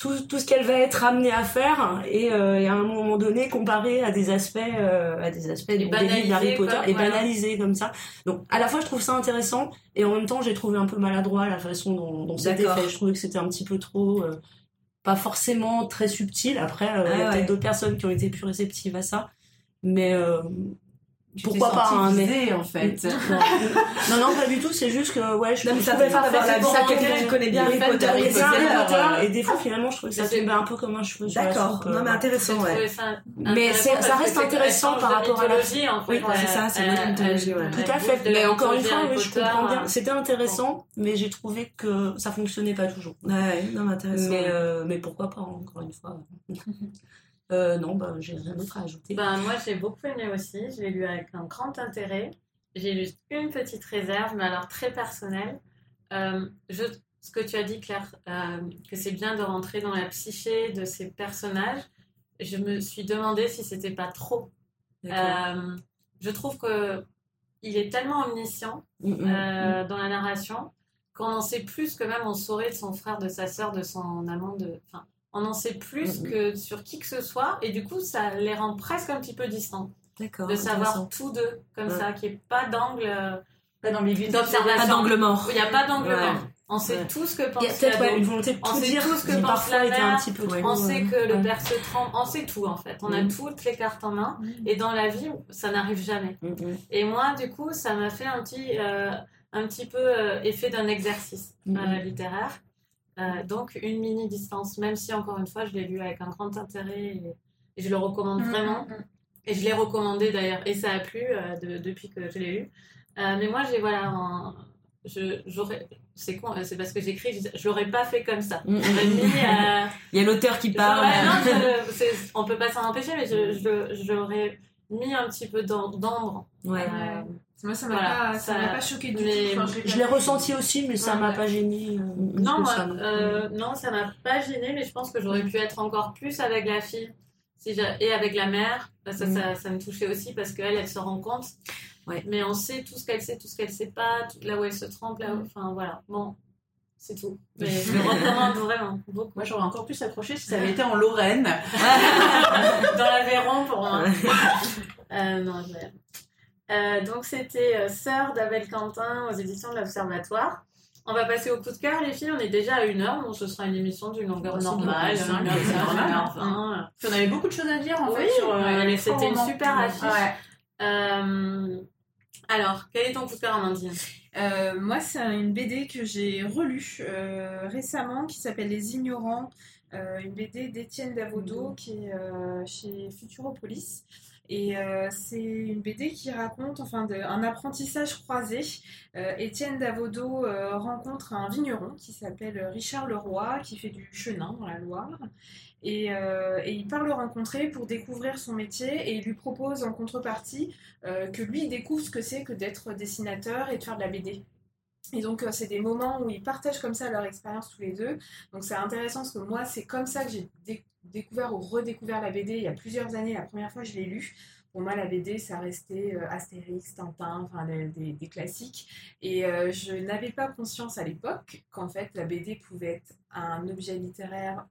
tout, tout ce qu'elle va être amenée à faire et, euh, et à un moment donné comparé à des aspects euh, à des aspects banalisé, Potter comme- et voilà. banalisé comme ça donc à la fois je trouve ça intéressant et en même temps j'ai trouvé un peu maladroit la façon dont, dont c'était fait je trouvais que c'était un petit peu trop euh, pas forcément très subtil après euh, il y a Ah ouais. peut-être d'autres personnes qui ont été plus réceptives à ça mais euh, Pourquoi pas, senti hein, mais- en fait. non non pas du tout c'est juste que ouais je Non, ça fait pas d'avoir la vie. Ça, quelqu'un qui connaît bien les Harry Potter. et Harry euh, et des fois finalement je trouvais que ça fait- un peu comme un cheveu D'accord. soupe, euh, Non, mais intéressant, ouais. Mais ça reste intéressant par rapport à la- mythologie, en fait. Oui, c'est ça, c'est une mythologie, Tout à fait. Mais encore une fois, je comprends bien. euh, C'était intéressant, mais j'ai trouvé que ça fonctionnait pas toujours. Ouais, non, mais intéressant. Mais, euh, mais pourquoi pas, encore une fois. Euh, non, bah, j'ai rien d'autre à ajouter. Ben, moi, j'ai beaucoup aimé aussi. Je l'ai lu avec un grand intérêt. J'ai lu une petite réserve, mais alors très personnelle. Euh, je, ce que tu as dit, Claire, euh, que c'est bien de rentrer dans la psyché de ces personnages, je me suis demandé si c'était pas trop. Je trouve que il est tellement omniscient Mm, mm, euh, dans la narration qu'on en sait plus que même on saurait de son frère, de sa sœur, de son amant, de... Enfin, on en sait plus Mhm. que sur qui que ce soit et du coup ça les rend presque un petit peu distants D'accord. de savoir tous deux comme Ouais. ça, qu'il n'y ait pas d'angle euh, Pas d'ambiguïté. d'observation. Pas d'angle mort. Il n'y a pas d'angle Ouais. mort. On sait Ouais. tout ce que pense Il y a peut-être ouais, une volonté de On tout sait dire, tout ce que pense parfois la un mère. petit peu Ouais. trop. On sait que le père se trompe, on sait tout en fait. On a Mhm. toutes les cartes en main et dans la vie, ça n'arrive jamais. Mm, mm. Et moi, du coup, ça m'a fait un petit, euh, un petit peu euh, effet d'un exercice euh, littéraire. Euh, donc, une mini distance, même si, encore une fois, je l'ai lu avec un grand intérêt et, et je le recommande Mm, vraiment. mm, mm. Et je l'ai recommandé d'ailleurs, et ça a plu euh, de- depuis que je l'ai lu. Euh, mais moi, j'ai, voilà, je, j'aurais, c'est con, c'est parce que j'écris, je, je l'aurais pas fait comme ça. Mis, Il y a l'auteur qui parle. J'aurais- non, je- c'est- on peut pas s'en empêcher, mais je, je, j'aurais mis un petit peu d'am- d'ombre. Ouais. Euh, Moi, ça m'a Voilà, pas, ça ça- m'a pas choqué du mais- tout. Enfin, Je l'ai ressenti aussi, mais ça Ouais, m'a ouais. pas gêné. euh, Non, moi, ça, non. euh, non, ça m'a pas gêné, mais je pense que j'aurais pu être encore plus avec la fille si et avec la mère. Ça, Mm. ça, ça me touchait aussi parce qu'elle, elle se rend compte. Ouais. Mais on sait tout ce qu'elle sait, tout ce qu'elle sait pas, tout- là où elle se trompe, là où... Enfin, voilà. Bon, c'est tout. Mais je le recommande vraiment. Moi, j'aurais encore plus accroché si ça avait été en Lorraine. Dans l'Aveyron pour moi. Euh, non, je vais- Euh, donc c'était euh, Sœur d'Abel Quentin aux éditions de l'Observatoire. On va passer au coup de cœur, les filles. On est déjà à une heure, donc ce sera une émission d'une longueur normale, normal, quinze, normal, hein. on avait beaucoup de choses à dire, en Oui, fait, sur euh, ouais, c'était une super affiche. Ouais. Euh, alors, quel est ton coup de cœur, Amandine? Euh, moi, c'est une BD que j'ai relue euh, récemment qui s'appelle Les Ignorants, euh, une BD d'Étienne Davodo qui est chez Futuropolis. Et c'est une BD qui raconte enfin de- un apprentissage croisé. Étienne Davodo rencontre un vigneron qui s'appelle Richard Leroy, qui fait du chenin dans la Loire. Et, euh, et il part le rencontrer pour découvrir son métier et il lui propose en contrepartie euh, que lui découvre ce que c'est que d'être dessinateur et de faire de la BD. Et donc, euh, c'est des moments où ils partagent comme ça leur expérience tous les deux. Donc, c'est intéressant parce que moi, c'est comme ça que j'ai dé- découvert ou redécouvert la BD il y a plusieurs années. La première fois, je l'ai lu. Pour moi, la BD, ça restait euh, Astérix, Tintin, enfin des, classiques. Et je n'avais pas conscience à l'époque qu'en fait, la BD pouvait être un objet littéraire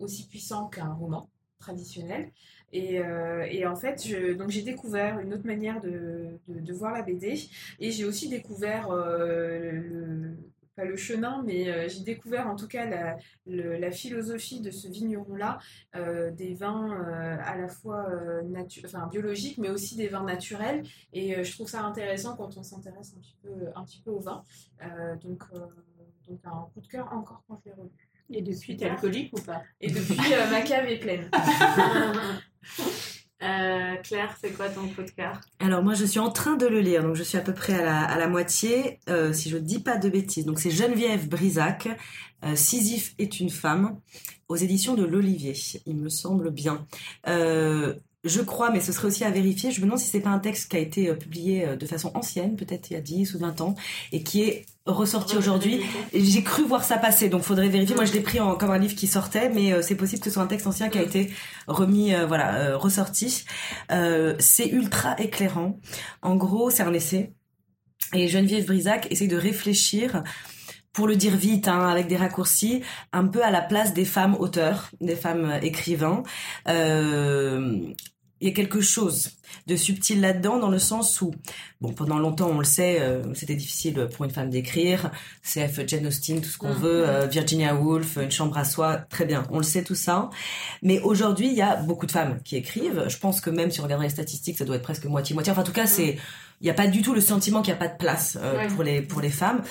aussi puissant qu'un roman traditionnel. Et, euh, et en fait, donc j'ai découvert une autre manière de, de- voir la BD. Et j'ai aussi découvert, euh, pas le chenin, mais euh, j'ai découvert en tout cas la, la philosophie de ce vigneron-là, des vins à la fois enfin, biologiques, mais aussi des vins naturels. Et je trouve ça intéressant quand on s'intéresse un petit peu, un petit peu au vin. Donc, donc un coup de cœur encore quand je l'ai relu. Et depuis, t'es alcoolique ou pas Et depuis, euh, ma cave est pleine. Euh, Claire, c'est quoi ton coup de cœur? Alors moi je suis en train de le lire, donc je suis à peu près à la, à la moitié, euh, si je dis pas de bêtises. Donc c'est Geneviève Brisac, euh, Sisyphe est une femme, aux éditions de l'Olivier, il me semble bien. Je crois, mais ce serait aussi à vérifier, je me demande si c'est pas un texte qui a été euh, publié euh, de façon ancienne, peut-être il y a 10 ou 20 ans, et qui est ressorti aujourd'hui. J'ai cru voir ça passer, donc faudrait vérifier. Moi, je l'ai pris en, comme un livre qui sortait, mais euh, c'est possible que ce soit un texte ancien qui a été remis, euh, voilà, euh, ressorti. C'est ultra éclairant. En gros, c'est un essai. Et Geneviève Brisac essaye de réfléchir, pour le dire vite, hein, avec des raccourcis, un peu à la place des femmes auteurs, des femmes euh, écrivains. Euh, il y a quelque chose de subtil là-dedans dans le sens où, bon, pendant longtemps, on le sait, euh, c'était difficile pour une femme d'écrire. CF Jane Austen, tout ce qu'on Mhm. veut, euh, Virginia Woolf, Une chambre à soi, très bien, on le sait tout ça. Mais aujourd'hui, il y a beaucoup de femmes qui écrivent. Je pense que même si on regarde les statistiques, ça doit être presque moitié-moitié. Enfin, en tout cas, c'est, il n'y a pas du tout le sentiment qu'il n'y a pas de place euh, Ouais. pour les pour les femmes.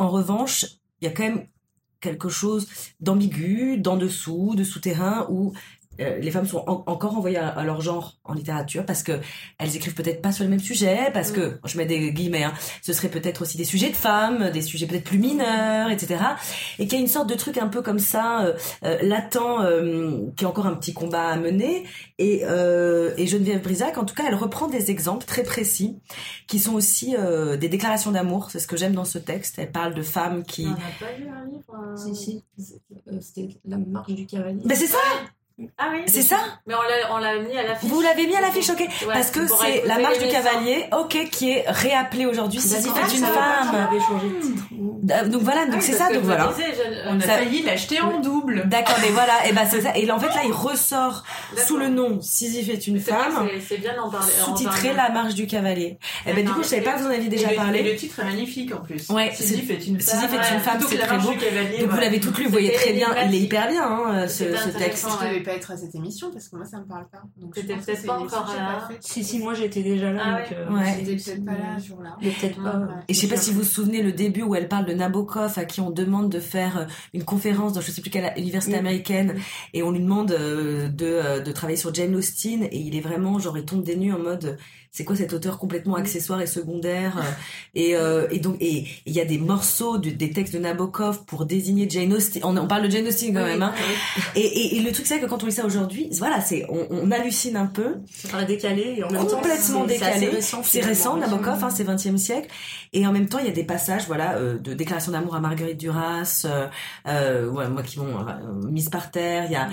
En revanche, il y a quand même quelque chose d'ambigu, d'en dessous, de souterrain, où euh, les femmes sont en- encore envoyées à, à leur genre en littérature parce que elles écrivent peut-être pas sur le même sujet, parce que je mets des guillemets, hein, ce serait peut-être aussi des sujets de femmes, des sujets peut-être plus mineurs, etc. Et qu'il y a une sorte de truc un peu comme ça, euh, euh, latent, euh, qui est encore un petit combat à mener. Et, euh, et Geneviève Brisac, en tout cas, elle reprend des exemples très précis qui sont aussi euh, des déclarations d'amour. C'est ce que j'aime dans ce texte. Elle parle de femmes qui. On n'a pas lu un livre euh, Si, si. C'était la marche du cavalier. Ben c'est ça, Ah oui c'est ça. Mais on l'a, on l'a mis à l'affiche. Vous l'avez mis à l'affiche, ok Ouais, Parce que c'est la marche du cavalier, ok, qui est réappelée aujourd'hui. Sisyphe D'accord, est je une femme. avait changé de titre. Euh, Donc voilà, donc Oui, c'est ça, donc voilà. disais, je- On a Ça- failli l'acheter en double. D'accord, mais voilà, et ben c'est ça. Et là, en fait, là, il ressort sous le nom Sisyphe est une C'est femme, c'est- C'est bien d'en parler. en sous-titré. La marche du cavalier. Et ben du coup, je savais pas que vous en aviez déjà parlé. et le titre est magnifique en plus. Ouais, Sisyphe est une femme. Sisyphe est une femme, c'est très marche beau. du cavalier. Donc vous l'avez toutes lu, vous voyez très bien, il est hyper bien hein, ce texte. Pas être à cette émission parce que moi ça me parle pas. Donc que peut-être pas encore là. pas. Si, si, moi j'étais déjà là. Ah donc, ouais. euh, Ouais. J'étais peut-être pas là ce jour-là. Mais peut-être pas. Ouais. Et je sais pas si vous vous souvenez le début où elle parle de Nabokov à qui on demande de faire euh, une conférence dans je sais plus quelle université américaine et on lui demande euh, de, euh, de travailler sur Jane Austen et il est vraiment genre il tombe des nues en mode c'est quoi cet auteur complètement accessoire et secondaire euh, et, euh, et donc et il y a des morceaux de- des textes de Nabokov pour désigner Jane Austen on, on parle de Jane Austen quand Oui, même hein. oui. et, et, et le truc c'est que quand on lit ça aujourd'hui voilà c'est on, on hallucine un peu Ça décalé et en même complètement décalé. récent, C'est récent. Nabokov, hein, c'est 20e siècle. Et en même temps, il y a des passages, voilà, euh, de déclaration d'amour à Marguerite Duras, euh, euh, ouais, moi qui m'ont euh, mise par terre. Il y a,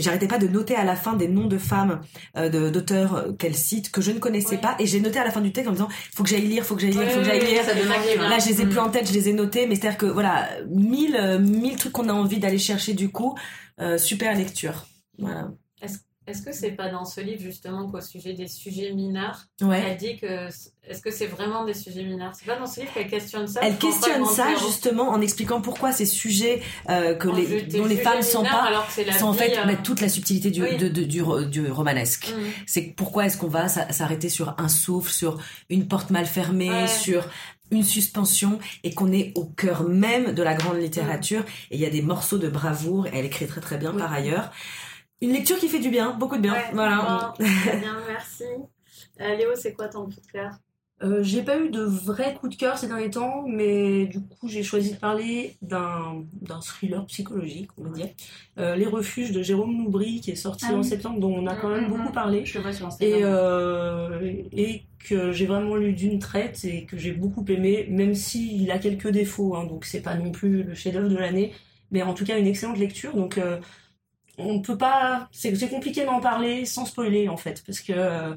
j'arrêtais pas de noter à la fin des noms de femmes, euh, de- d'auteurs euh, qu'elle cite que je ne connaissais Oui. pas. Et j'ai noté à la fin du texte en me disant, faut que j'aille lire, faut que j'aille lire, faut que j'aille lire. ça. Là, je les ai Mm. plus en tête, je les ai notés, mais c'est-à-dire que voilà, mille, euh, mille trucs qu'on a envie d'aller chercher du coup, euh, super lecture. Voilà. Est-ce que c'est pas dans ce livre justement qu'au sujet des sujets mineurs, Ouais. elle dit que est-ce que c'est vraiment des sujets mineurs? C'est pas dans ce livre qu'elle questionne ça Elle questionne ça justement en expliquant pourquoi ces sujets euh, que les, dont les femmes la sont en fait euh, mettre toute la subtilité du, oui. de- de- du, ro- du romanesque. mm. C'est pourquoi est-ce qu'on va s'a- s'arrêter sur un souffle, sur une porte mal fermée, Ouais. sur une suspension et qu'on est au cœur même de la grande littérature? Et il y a des morceaux de bravoure et elle écrit très très bien Oui. par ailleurs. Une lecture qui fait du bien, beaucoup de bien. Ouais, voilà. bon, très bien, merci. Euh, Léo, c'est quoi ton coup de cœur? Euh, j'ai pas eu de vrai coup de cœur ces derniers temps, mais du coup j'ai choisi de parler d'un thriller psychologique, on va dire. Euh, Les refuges de Jérôme Loubry, qui est sorti Ah en oui. septembre, dont on a quand même Mhm. beaucoup parlé. Je le vois sur Et, Instagram. euh, et que j'ai vraiment lu d'une traite et que j'ai beaucoup aimé, même s'il a quelques défauts, hein, donc c'est pas non plus le chef-d'œuvre de l'année, mais en tout cas une excellente lecture. Donc on peut pas, c'est compliqué d'en parler sans spoiler en fait, parce que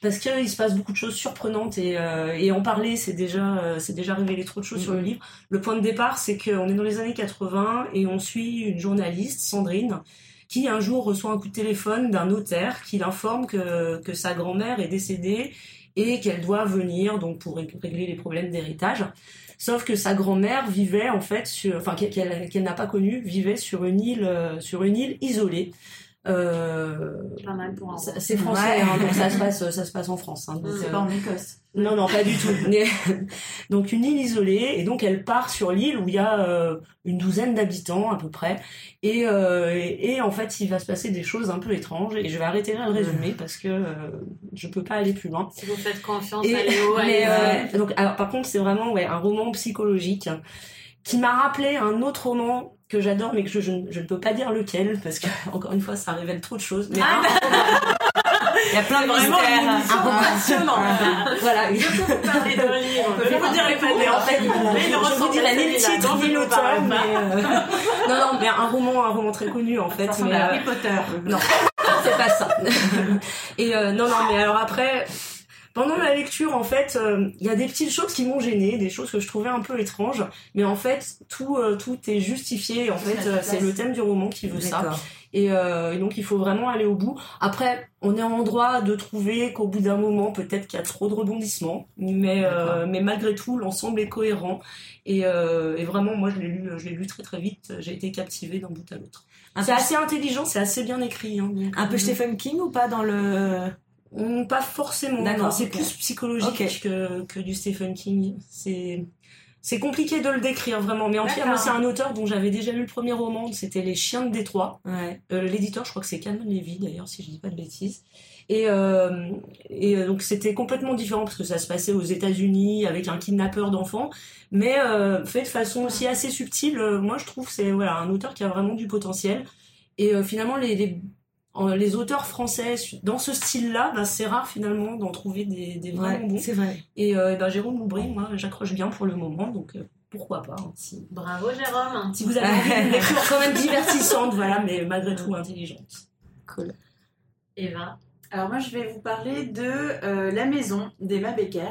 parce qu'il se passe beaucoup de choses surprenantes et, euh, et en parler c'est déjà euh, c'est déjà révéler trop de choses sur le livre. Le point de départ c'est qu'on est dans les années 80 et on suit une journaliste Sandrine qui un jour reçoit un coup de téléphone d'un notaire qui l'informe que, que sa grand-mère est décédée et qu'elle doit venir donc pour rég- régler les problèmes d'héritage. Sauf que sa grand-mère vivait en fait sur, enfin qu'elle qu'elle- n'a pas connue, vivait sur une île, euh, sur une île isolée, Euh, Pas mal pour un ça- roman. c'est français, Ouais. hein, donc ça se passe, ça se passe en France. hein, donc. C'est euh, pas en Écosse. Non, non, pas du tout. Donc une île isolée, et donc elle part sur l'île où il y a euh, une douzaine d'habitants à peu près, et, euh, et, et en fait il va se passer des choses un peu étranges, et je vais arrêter là le résumé parce que euh, je peux pas aller plus loin. Si vous faites confiance Et- à Léo, mais, euh, donc, alors, par contre, c'est vraiment ouais, un roman psychologique qui m'a rappelé un autre roman que j'adore, mais que je, je, ne- je ne peux pas dire lequel, parce que, encore une fois, ça révèle trop de choses. Mais Ah, Il y a plein de Vraiment mystères. émission passionnante. voilà. Parler d'un livre. Peut pas vous dire les pattes, en fait, mais je vous dirai ni le titre je ni vous l'auteur, non, non, mais un roman, un roman très connu en fait. Ça mais, euh, Harry Potter. non, c'est pas ça. Et euh, non, non, mais alors après, pendant la lecture, en fait, euh, il y a des petites choses qui m'ont gêné, des choses que je trouvais un peu étranges, mais en fait, tout, euh, tout est justifié. En fait, euh, c'est le thème du roman qui veut ça. Et, euh, et donc il faut vraiment aller au bout. Après, on est en droit de trouver qu'au bout d'un moment, peut-être qu'il y a trop de rebondissements, mais, euh, mais malgré tout, l'ensemble est cohérent. Et, euh, et vraiment, moi, je l'ai lu, je l'ai lu très très vite. J'ai été captivée d'un bout à l'autre. C'est assez intelligent, c'est assez bien écrit. Hein, un peu Stephen King ou pas dans le. Pas forcément. C'est plus psychologique que, que du Stephen King. C'est c'est compliqué de le décrire vraiment. Mais en tout cas, moi, c'est un auteur dont j'avais déjà lu le premier roman. C'était Les Chiens de Détroit. Ouais. Euh, L'éditeur, je crois que c'est Cameron Levy d'ailleurs, si je dis pas de bêtises. Et, euh, et euh, donc c'était complètement différent parce que ça se passait aux États-Unis avec un kidnappeur d'enfants, mais euh, fait de façon aussi assez subtile. Moi, je trouve que c'est voilà un auteur qui a vraiment du potentiel. Et finalement, les, les auteurs français dans ce style-là, bah, c'est rare finalement d'en trouver des, des vraiment Ouais, bons. c'est vrai. Et euh, bah, Jérôme Loubry, moi, j'accroche bien pour le moment, donc euh, pourquoi pas. hein, si, Bravo Jérôme. si vous avez d'une lecture quand même divertissante, voilà, mais malgré tout intelligente. Cool. Eva. Alors moi, je vais vous parler de euh, La Maison d'Emma Becker.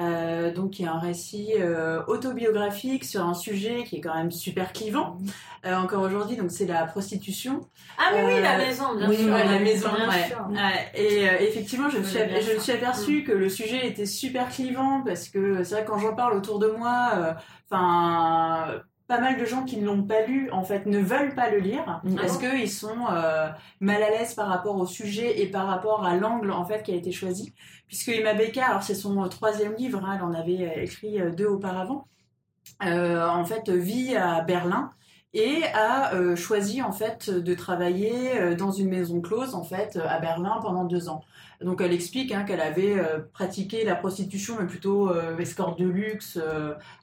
Euh, donc, qui est un récit euh, autobiographique sur un sujet qui est quand même super clivant euh, encore aujourd'hui. Donc, c'est la prostitution. Ah mais oui, Euh, la maison, bien oui, sûr. ouais, la maison, bien ouais. sûr. Ouais, et euh, effectivement, je, me suis, je me suis aperçue que le sujet était super clivant parce que c'est vrai quand j'en parle autour de moi, euh, enfin, pas mal de gens qui ne l'ont pas lu en fait ne veulent pas le lire Mhm. parce Ah qu'ils sont euh, mal à l'aise par rapport au sujet et par rapport à l'angle en fait qui a été choisi. Puisque Emma Becker, alors c'est son euh, troisième livre, hein, elle en avait euh, écrit deux auparavant. euh, en fait, vit à Berlin et a euh, choisi en fait de travailler euh, dans une maison close en fait euh, à Berlin pendant deux ans. Donc elle explique hein, qu'elle avait pratiqué la prostitution mais plutôt escorte de luxe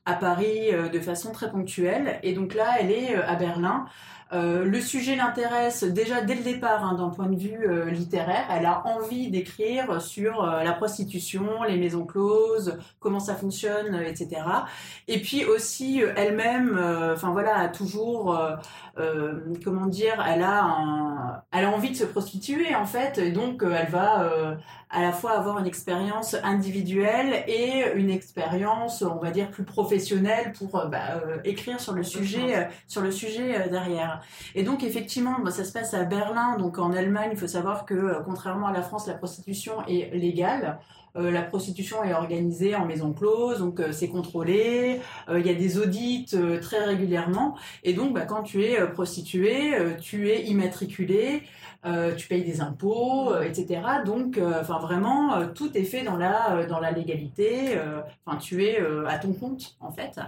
à Paris de façon très ponctuelle et donc là elle est à Berlin. Euh, le sujet l'intéresse déjà dès le départ hein, d'un point de vue euh, littéraire. Elle a envie d'écrire sur euh, la prostitution, les maisons closes, comment ça fonctionne, etc. Et puis aussi elle-même, enfin voilà, toujours, comment dire, elle a, elle a envie de se prostituer en fait, et donc elle va à la fois avoir une expérience individuelle et une expérience, on va dire, plus professionnelle pour euh, bah, euh, écrire sur le sujet, euh, sur le sujet euh, derrière. Et donc effectivement, bah, ça se passe à Berlin, donc en Allemagne. Il faut savoir que euh, contrairement à la France, la prostitution est légale. Euh, la prostitution est organisée en maison close, donc euh, c'est contrôlé. Euh, Il y a des audits euh, très régulièrement. Et donc, bah, quand tu es euh, prostituée, euh, tu es immatriculé, euh, tu payes des impôts, euh, etc. Donc, euh, enfin vraiment, tout est fait dans la dans la légalité. Enfin, tu es à ton compte en fait.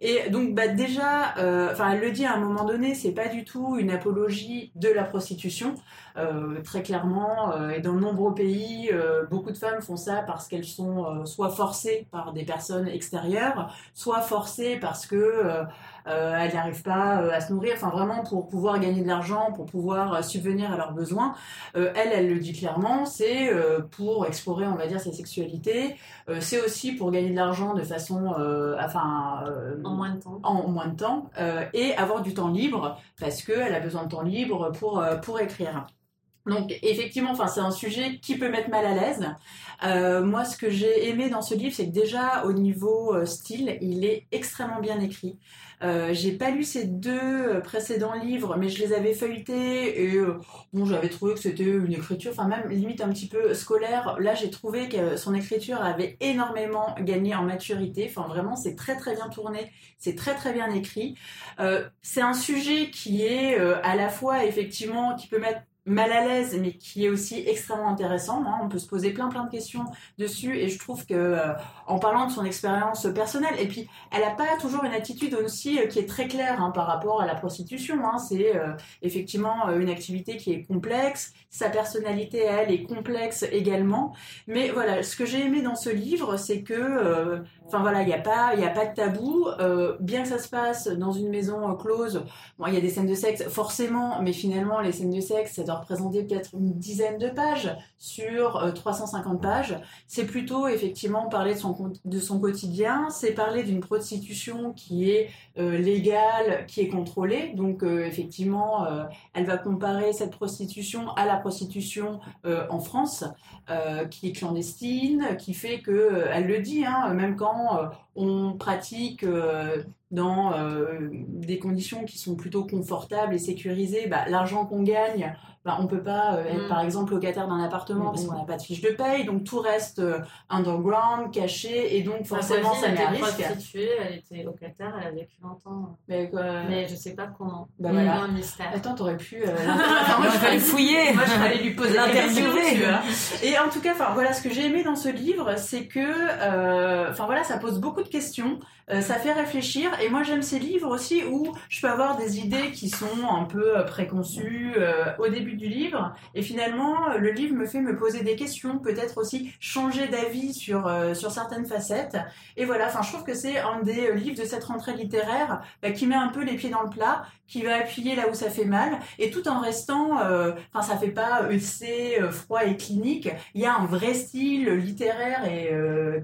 Et donc, bah, déjà, enfin, elle le dit à un moment donné, c'est pas du tout une apologie de la prostitution. Très clairement, et dans de nombreux pays, beaucoup de femmes font ça parce qu'elles sont soit forcées par des personnes extérieures, soit forcées parce que euh, elles n'arrivent pas euh, à se nourrir, enfin vraiment pour pouvoir gagner de l'argent, pour pouvoir euh, subvenir à leurs besoins. Euh, elle, elle le dit clairement, c'est pour explorer, on va dire, sa sexualité. C'est aussi pour gagner de l'argent de façon, enfin, En moins de temps. en moins de temps et avoir du temps libre parce qu'elle a besoin de temps libre pour, pour écrire. Donc effectivement, enfin c'est un sujet qui peut mettre mal à l'aise. Euh, moi, ce que j'ai aimé dans ce livre, c'est que déjà au niveau euh, style, il est extrêmement bien écrit. Euh, j'ai pas lu ces deux euh, précédents livres, mais je les avais feuilletés et euh, bon, j'avais trouvé que c'était une écriture, enfin même limite un petit peu scolaire. Là, j'ai trouvé que son écriture avait énormément gagné en maturité. Enfin vraiment, c'est très très bien tourné, c'est très très bien écrit. Euh, c'est un sujet qui est à la fois effectivement qui peut mettre mal à l'aise, mais qui est aussi extrêmement intéressant. hein. On peut se poser plein plein de questions dessus, et je trouve que euh, en parlant de son expérience personnelle, et puis elle n'a pas toujours une attitude aussi euh, qui est très claire hein, par rapport à la prostitution. hein. C'est euh, effectivement une activité qui est complexe. Sa personnalité, elle, est complexe également. Mais voilà, ce que j'ai aimé dans ce livre, c'est que, enfin voilà, il n'y a pas, il a pas de tabou. Bien que ça se passe dans une maison close, il y a des scènes de sexe, forcément, mais finalement, les scènes de sexe, ça doit représenter peut-être une dizaine de pages sur euh, 350 pages. C'est plutôt effectivement parler de son, quotidien, c'est parler d'une prostitution qui est euh, légale, qui est contrôlée. Donc euh, effectivement, euh, elle va comparer cette prostitution à la prostitution euh, en France, euh, qui est clandestine, qui fait que, euh, elle le dit, hein, même quand euh, on pratique euh, dans euh, des conditions qui sont plutôt confortables et sécurisées, bah, l'argent qu'on gagne, bah, on peut pas euh, être Mm. par exemple locataire d'un appartement parce qu'on n'a pas de fiche de paye, donc tout reste euh, underground, caché, et donc forcément ça met à risque. prostituée, elle était locataire, elle a vécu longtemps. Mais, quoi, Mais je sais pas comment. bah, voilà. un mystère. Attends, t'aurais pu. euh, enfin, moi, je fallait fouiller. Moi, je allais lui poser L'interviewer. Et en tout cas, voilà, ce que j'ai aimé dans ce livre, c'est que, euh, enfin voilà, ça pose beaucoup de questions, ça fait réfléchir. Et moi, j'aime ces livres aussi où je peux avoir des idées qui sont un peu préconçues au début du livre, et finalement, euh, le livre me fait me poser des questions, peut-être aussi changer d'avis sur euh, sur certaines facettes. Et voilà, enfin, je trouve que c'est un des euh, livres de cette rentrée littéraire bah, qui met un peu les pieds dans le plat, qui va appuyer là où ça fait mal, et tout en restant, enfin, ça fait pas EC, froid et clinique. Il y a un vrai style littéraire et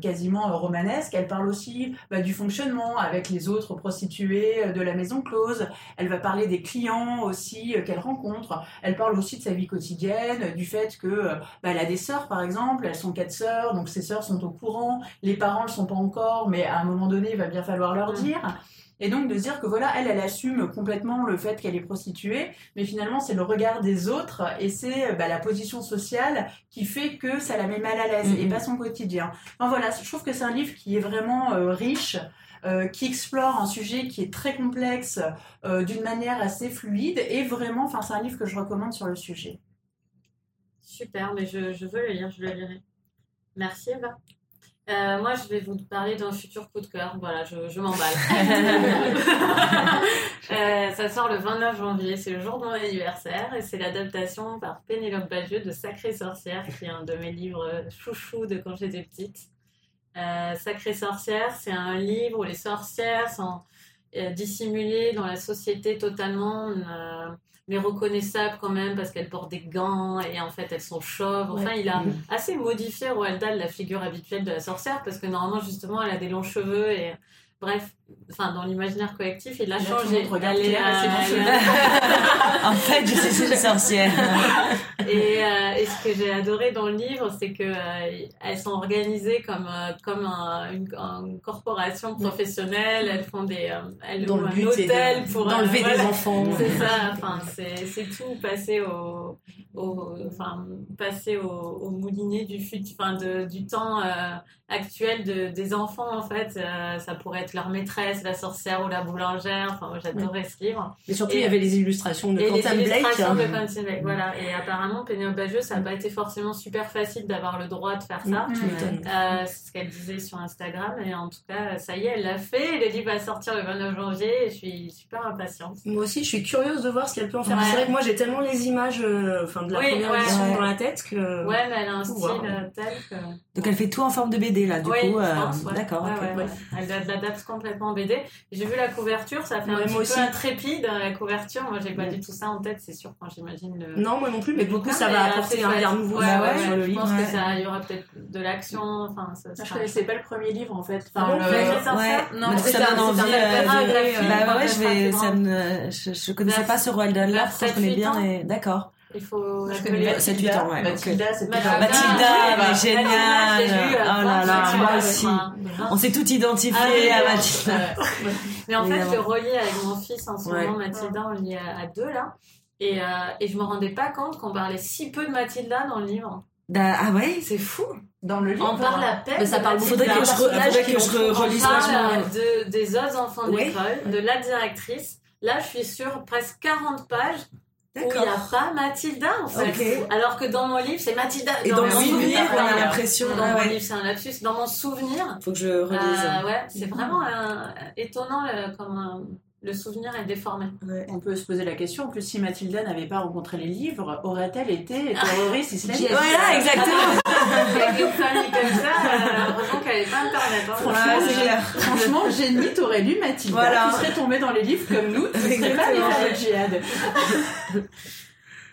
quasiment romanesque. Elle parle aussi bah, du fonctionnement avec les autres prostituées de la maison close. Elle va parler des clients aussi qu'elle rencontre. Elle parle aussi de sa vie quotidienne, du fait que euh, bah, elle a des sœurs par exemple. Elles sont quatre sœurs, donc ses sœurs sont au courant. Les parents ne le sont pas encore, mais à un moment donné, il va bien falloir leur Mm. dire. Et donc de se dire que voilà, elle, elle assume complètement le fait qu'elle est prostituée, mais finalement c'est le regard des autres et c'est euh, bah, la position sociale qui fait que ça la met mal à l'aise et Mhm. pas son quotidien. Enfin voilà, je trouve que c'est un livre qui est vraiment euh, riche, euh, qui explore un sujet qui est très complexe euh, d'une manière assez fluide et vraiment, enfin c'est un livre que je recommande sur le sujet. Super, mais je, je veux le lire, je le lirai. Merci Eva. Euh, moi, je vais vous parler d'un futur coup de cœur. Voilà, je, je m'emballe. Euh, ça sort le 29 janvier, c'est le jour de mon anniversaire et c'est l'adaptation par Pénélope Bagieux de Sacrée Sorcière, qui est un de mes livres chouchous de quand j'étais petite. Euh, Sacrée Sorcière, c'est un livre où les sorcières sont euh, dissimulées dans la société totalement, euh, mais reconnaissables quand même parce qu'elles portent des gants et en fait elles sont chauves. Enfin, il a assez modifié Roald Dahl la figure habituelle de la sorcière parce que normalement justement elle a des longs cheveux et bref, enfin dans l'imaginaire collectif il a changé. Elle est, euh, en fait, je suis une sorcière. et, euh, et ce que j'ai adoré dans le livre, c'est que euh, elles sont organisées comme euh, comme un- une, une corporation professionnelle. Elles font des, elles Dans le un hôtel de- pour d'enlever des voilà. enfants. C'est ça. Enfin, c'est tout passé au, au enfin passé au, au moulinet du fut, enfin de, du temps actuel de, des enfants en fait. Ça pourrait être leur maîtresse, la sorcière ou la boulangère. Enfin, j'adorais ce livre. Mais surtout, Et- il y avait les illustrations de les Quentin Blake. illustrations hein. de Quentin Blake, voilà. Et apparemment, Pénélope Bagieux, ça n'a pas été forcément super facile d'avoir le droit de faire ça. Tu m'étonnes. Euh, c'est ce qu'elle disait sur Instagram. Et en tout cas, ça y est, elle l'a fait. Le livre va sortir le 29 janvier. Et je suis super impatiente. Moi aussi, je suis curieuse de voir ce qu'elle peut en faire. Ouais. C'est vrai que moi, j'ai tellement les images euh, enfin, de la Oui, première ouais. édition Ouais. dans la tête que. Ouais, mais elle a un style euh, tel que. Donc elle fait tout en forme de BD là, du oui, coup. euh. D'accord. Ouais, ok. ouais, ouais. Elle l'adapte complètement en BD. J'ai vu la couverture, ça fait Ouais, un petit peu intrépide la couverture. Moi, j'ai pas Mm. du tout ça en tête, c'est sûr, quand j'imagine le. Non, moi non plus, mais du coup, bouquin, ça mais va apporter un regard nouveau Ouais, sur, ouais, sur ouais. le Je livre. pense Ouais. que ça, il y aura peut-être de l'action. Enfin, ça Je connaissais pas le premier livre en fait. Ah bon, le- ouais, c'est Non, mais c'est ça un- donne c'est envie. euh, Bah ouais, je vais. Ça rapidement. me, je, je connaissais pas ce Roald Dahl là, je connais 7-8 bien. Et... D'accord. Il faut Je l'appeler. connais Mathilda. 7-8 ans, ouais, Mathilda, c'était Mathilda, Mathilda, oui, mais géniale. Je Oh là enfin, là, moi aussi. enfin, On s'est tout identifié Ah à. Mathilda. Mais en fait, je relis avec mon fils en ce moment, Mathilda, on lit à deux là. Et, euh, et je me rendais pas compte qu'on parlait si peu de Mathilda dans le livre. Da- Ah ouais C'est fou. dans le livre. On parle à peine. Mais ça de parle Mathilda. Faudrait que je, relise euh, de, des autres enfants Oui. d'école, de la directrice. Là, je suis sur presque 40 pages où il n'y a pas Mathilda en fait. Ok. Alors que dans mon livre, c'est Mathilda. Et dans mon souvenir, on a l'impression. Dans ah mon ouais. livre, c'est un lapsus. Dans mon souvenir, Faut que je relise. euh, ouais, c'est vraiment euh, étonnant euh, comme euh, le souvenir est déformé. Ouais. On peut se poser la question, en plus, si Mathilda n'avait pas rencontré les livres, aurait-elle été terroriste islamique? Voilà, exactement. Avec une famille comme ça, euh, heureusement qu'elle n'avait pas internet. hein. Franchement, Ouais, franchement, Jenny, t'aurais lu Mathilda, Voilà. tu serais tombée dans les livres comme nous, tu serais pas Exactement. allée faire le djihad.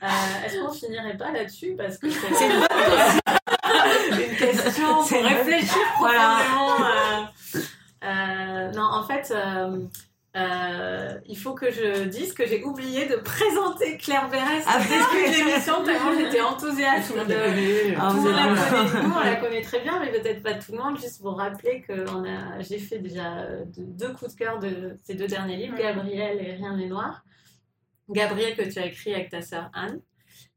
Euh, Est-ce qu'on finirait pas là-dessus? Parce que c'est une bonne une question pour réfléchir Voilà. profondément. euh, euh, non, en fait, euh, il faut que je dise que j'ai oublié de présenter Claire Berès Ah, au début de l'émission tellement j'étais enthousiaste. de- Ah, tout la vraiment- connaît, nous, on la connaît très bien, mais peut-être pas tout le monde. Juste pour rappeler que a, j'ai fait déjà euh, deux, deux coups de cœur de ces deux derniers livres, Gabriel et Rien n'est noir. Gabriel que tu as écrit avec ta sœur Anne.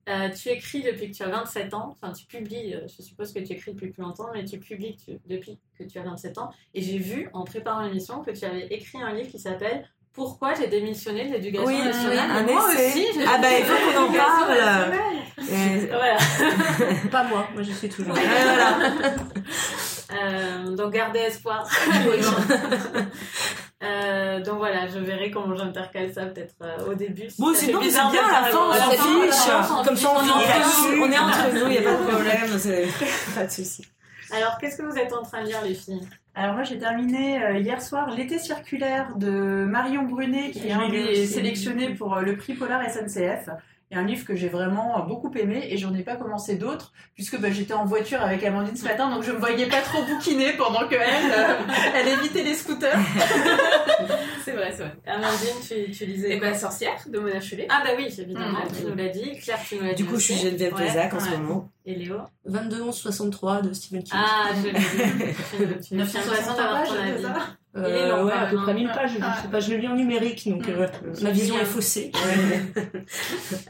Euh, tu écris depuis que tu as 27 ans, enfin tu publies, euh, je suppose que tu écris depuis plus longtemps, mais tu publies tu- depuis que tu as 27 ans. Et j'ai vu en préparant l'émission que tu avais écrit un livre qui s'appelle Pourquoi j'ai démissionné de l'éducation Oui, nationale? un Et moi essai. aussi, j'ai Ah bah, il faut qu'on en parle. Et- Voilà. Pas moi, moi je suis toujours. Voilà. Euh, donc gardez espoir. Euh, donc voilà, je verrai comment j'intercale ça peut-être euh, au début. Bon, c'est bien, de à la fin, on s'en fiche. Comme ça, on est là-dessus. On est entre nous, il n'y a pas de problème. Pas de souci. Alors, qu'est-ce que vous êtes en train de lire, les filles? Alors moi j'ai terminé euh, hier soir l'été circulaire de Marion Brunet qui a Oui, oui, été aussi. sélectionné pour euh, le prix Polar SNCF. Et un livre que j'ai vraiment beaucoup aimé et j'en ai pas commencé d'autres puisque bah, j'étais en voiture avec Amandine ce matin donc je me voyais pas trop bouquiner pendant que elle, euh, elle évitait les scooters. C'est vrai, c'est vrai. Amandine, tu, tu lisais Et quoi ben, sorcière de Mona Chollet. Ah bah oui, évidemment, Mhm. tu nous l'as dit. Claire, tu nous l'as dit Du coup, je suis. Geneviève Ouais. Pézac en ce moment. Et Léo 22 11 63 de Stephen King. Ah, je l'ai fais 960 l'impression d'avoir pages, ton c'est avis. Long, ouais, à peu près hein. 1000 pages. Je, Ah. sais pas, je le lis en numérique, donc euh, ma vision est faussée.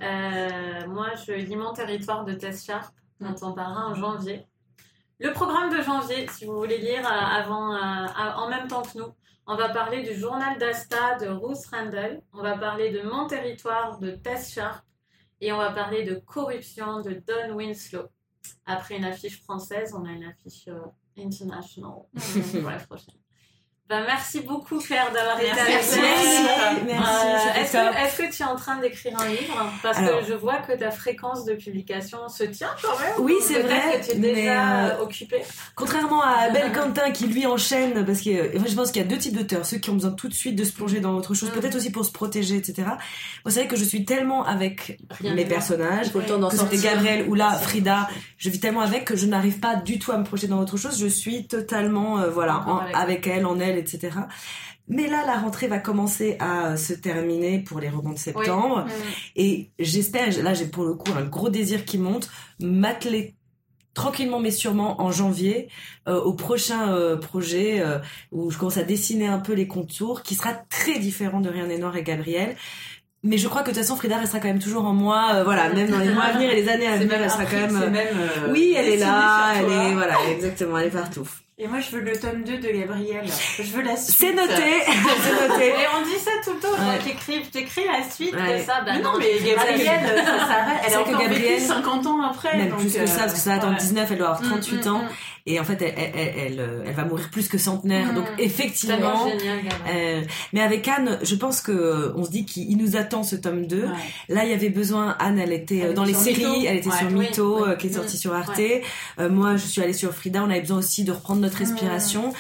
Euh, moi, je lis Mon territoire de Tess Sharp, dont on parlera en janvier. Le programme de janvier, si vous voulez lire euh, avant, euh, en même temps que nous, on va parler du journal d'Asta de Ruth Randall, on va parler de Mon territoire de Tess Sharp et on va parler de Corruption de Don Winslow. Après une affiche française, on a une affiche euh, international pour la prochaine. Ben, merci beaucoup Claire d'avoir été avec Merci. nous. Merci, Euh, Est-ce que, tu es en train d'écrire un livre? Parce Alors. que je vois que ta fréquence de publication se tient quand même. Oui, c'est vrai, que tu es mais, déjà euh, occupée? Contrairement à Abel Quentin qui lui enchaîne, parce que euh, je pense qu'il y a deux types d'auteurs, ceux qui ont besoin tout de suite de se plonger dans autre chose, Mm. peut-être aussi pour se protéger, etc. Moi, c'est vrai que je suis tellement avec Rien mes personnages, que c'était. Gabriel ou là Frida, je vis tellement avec que je n'arrive pas du tout à me projeter dans autre chose. Je suis totalement euh, voilà en- avec elle, en elle, etc. Mais là, la rentrée va commencer à se terminer pour les romans de septembre. Mm. Et j'espère, là j'ai pour le coup un gros désir qui monte, m'atteler tranquillement mais sûrement en janvier euh, au prochain euh, projet euh, où je commence à dessiner un peu les contours, qui sera très différent de Rien n'est noir et Gabriel. Mais je crois que de toute façon Frida restera quand même toujours en moi, voilà, même dans les mois à venir et les années à venir, elle sera quand même. même, Oui, elle est là, elle est voilà, exactement, elle est partout. Et moi je veux le tome 2 de Gabriel. Je veux la suite. C'est noté, c'est noté. Et on dit ça tout le temps, Ouais. qui écrivent. T'écris la suite Ouais. de ça. Bah Mais non, mais Gabriel, ça s'arrête. Elle vrai que encore Gabriel- 50 ans après. Même donc, plus que ça, parce que ça attend ouais. 19, elle doit avoir 38 Mm, ans. mm, mm. Et en fait, elle, elle, elle, elle, euh, va mourir plus que centenaire. Donc Tellement effectivement, génial. Euh, mais avec Anne, je pense que euh, on se dit qu'il il nous attend ce tome 2. Ouais. Là, il y avait besoin. Anne, elle était euh, Elle dans les séries, elle était Ouais, sur Mytho, oui. qui est sortie sur Arte. Euh, moi, je suis allée sur Frida. On avait besoin aussi de reprendre notre respiration.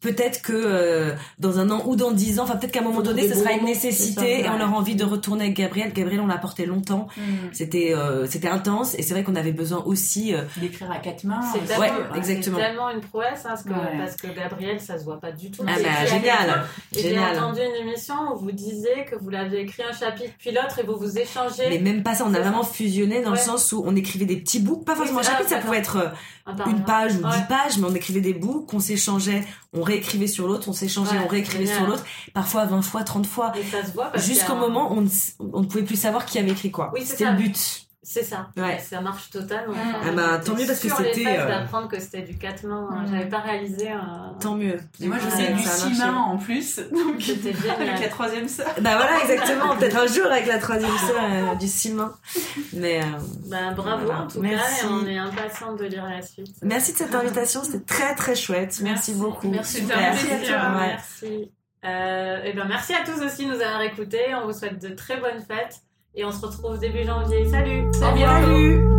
Peut-être que euh, dans un an ou dans dix ans, enfin peut-être qu'à un moment Faut donné, ce sera une nécessité ça, et on aura envie de retourner avec Gabriel. Gabriel, on l'a porté longtemps. Mm. C'était euh, c'était intense et c'est vrai qu'on avait besoin aussi. euh, D'écrire à quatre mains. C'est euh, tellement, ouais, c'est exactement. tellement une prouesse hein, parce, que, Ouais. parce que Gabriel, ça se voit pas du tout. ah bah génial, J'ai entendu une émission où vous disiez que vous l'avez écrit un chapitre puis l'autre et vous vous échangez. Mais même pas ça, on a vraiment fusionné dans le sens où on écrivait des petits bouts, pas forcément un chapitre, ça pouvait être euh, une page ou Ouais. dix pages, mais on écrivait des bouts qu'on s'échangeait, on réécrivait sur l'autre, on s'échangeait, Ouais, on réécrivait sur l'autre, parfois 20 fois, 30 fois, jusqu'au moment où on ne, s- on ne pouvait plus savoir qui avait écrit quoi. Oui, C'était le but. C'est ça. Ouais. Ça marche totalement. Mm. Enfin, Ah bah, j'étais tant mieux parce que sur les c'était, euh, d'apprendre que c'était du quatre mains. Mm. J'avais pas réalisé. euh, Tant mieux. Et moi, je Ouais, sais du ça a six marché. mains en plus. Donc, C'était avec la troisième sœur. Bah voilà, exactement. Peut-être un jour avec la troisième sœur euh, du Simon. Mais euh, Bah, bravo Voilà. en tout Merci. cas et on est impatient de lire la suite. merci de cette invitation, c'était très très chouette. Merci, Merci. beaucoup. Merci, merci à toi. Ouais. Merci. Euh, et ben merci à tous aussi de nous avoir écoutés. On vous souhaite de très bonnes fêtes et on se retrouve début janvier. Salut. Bientôt.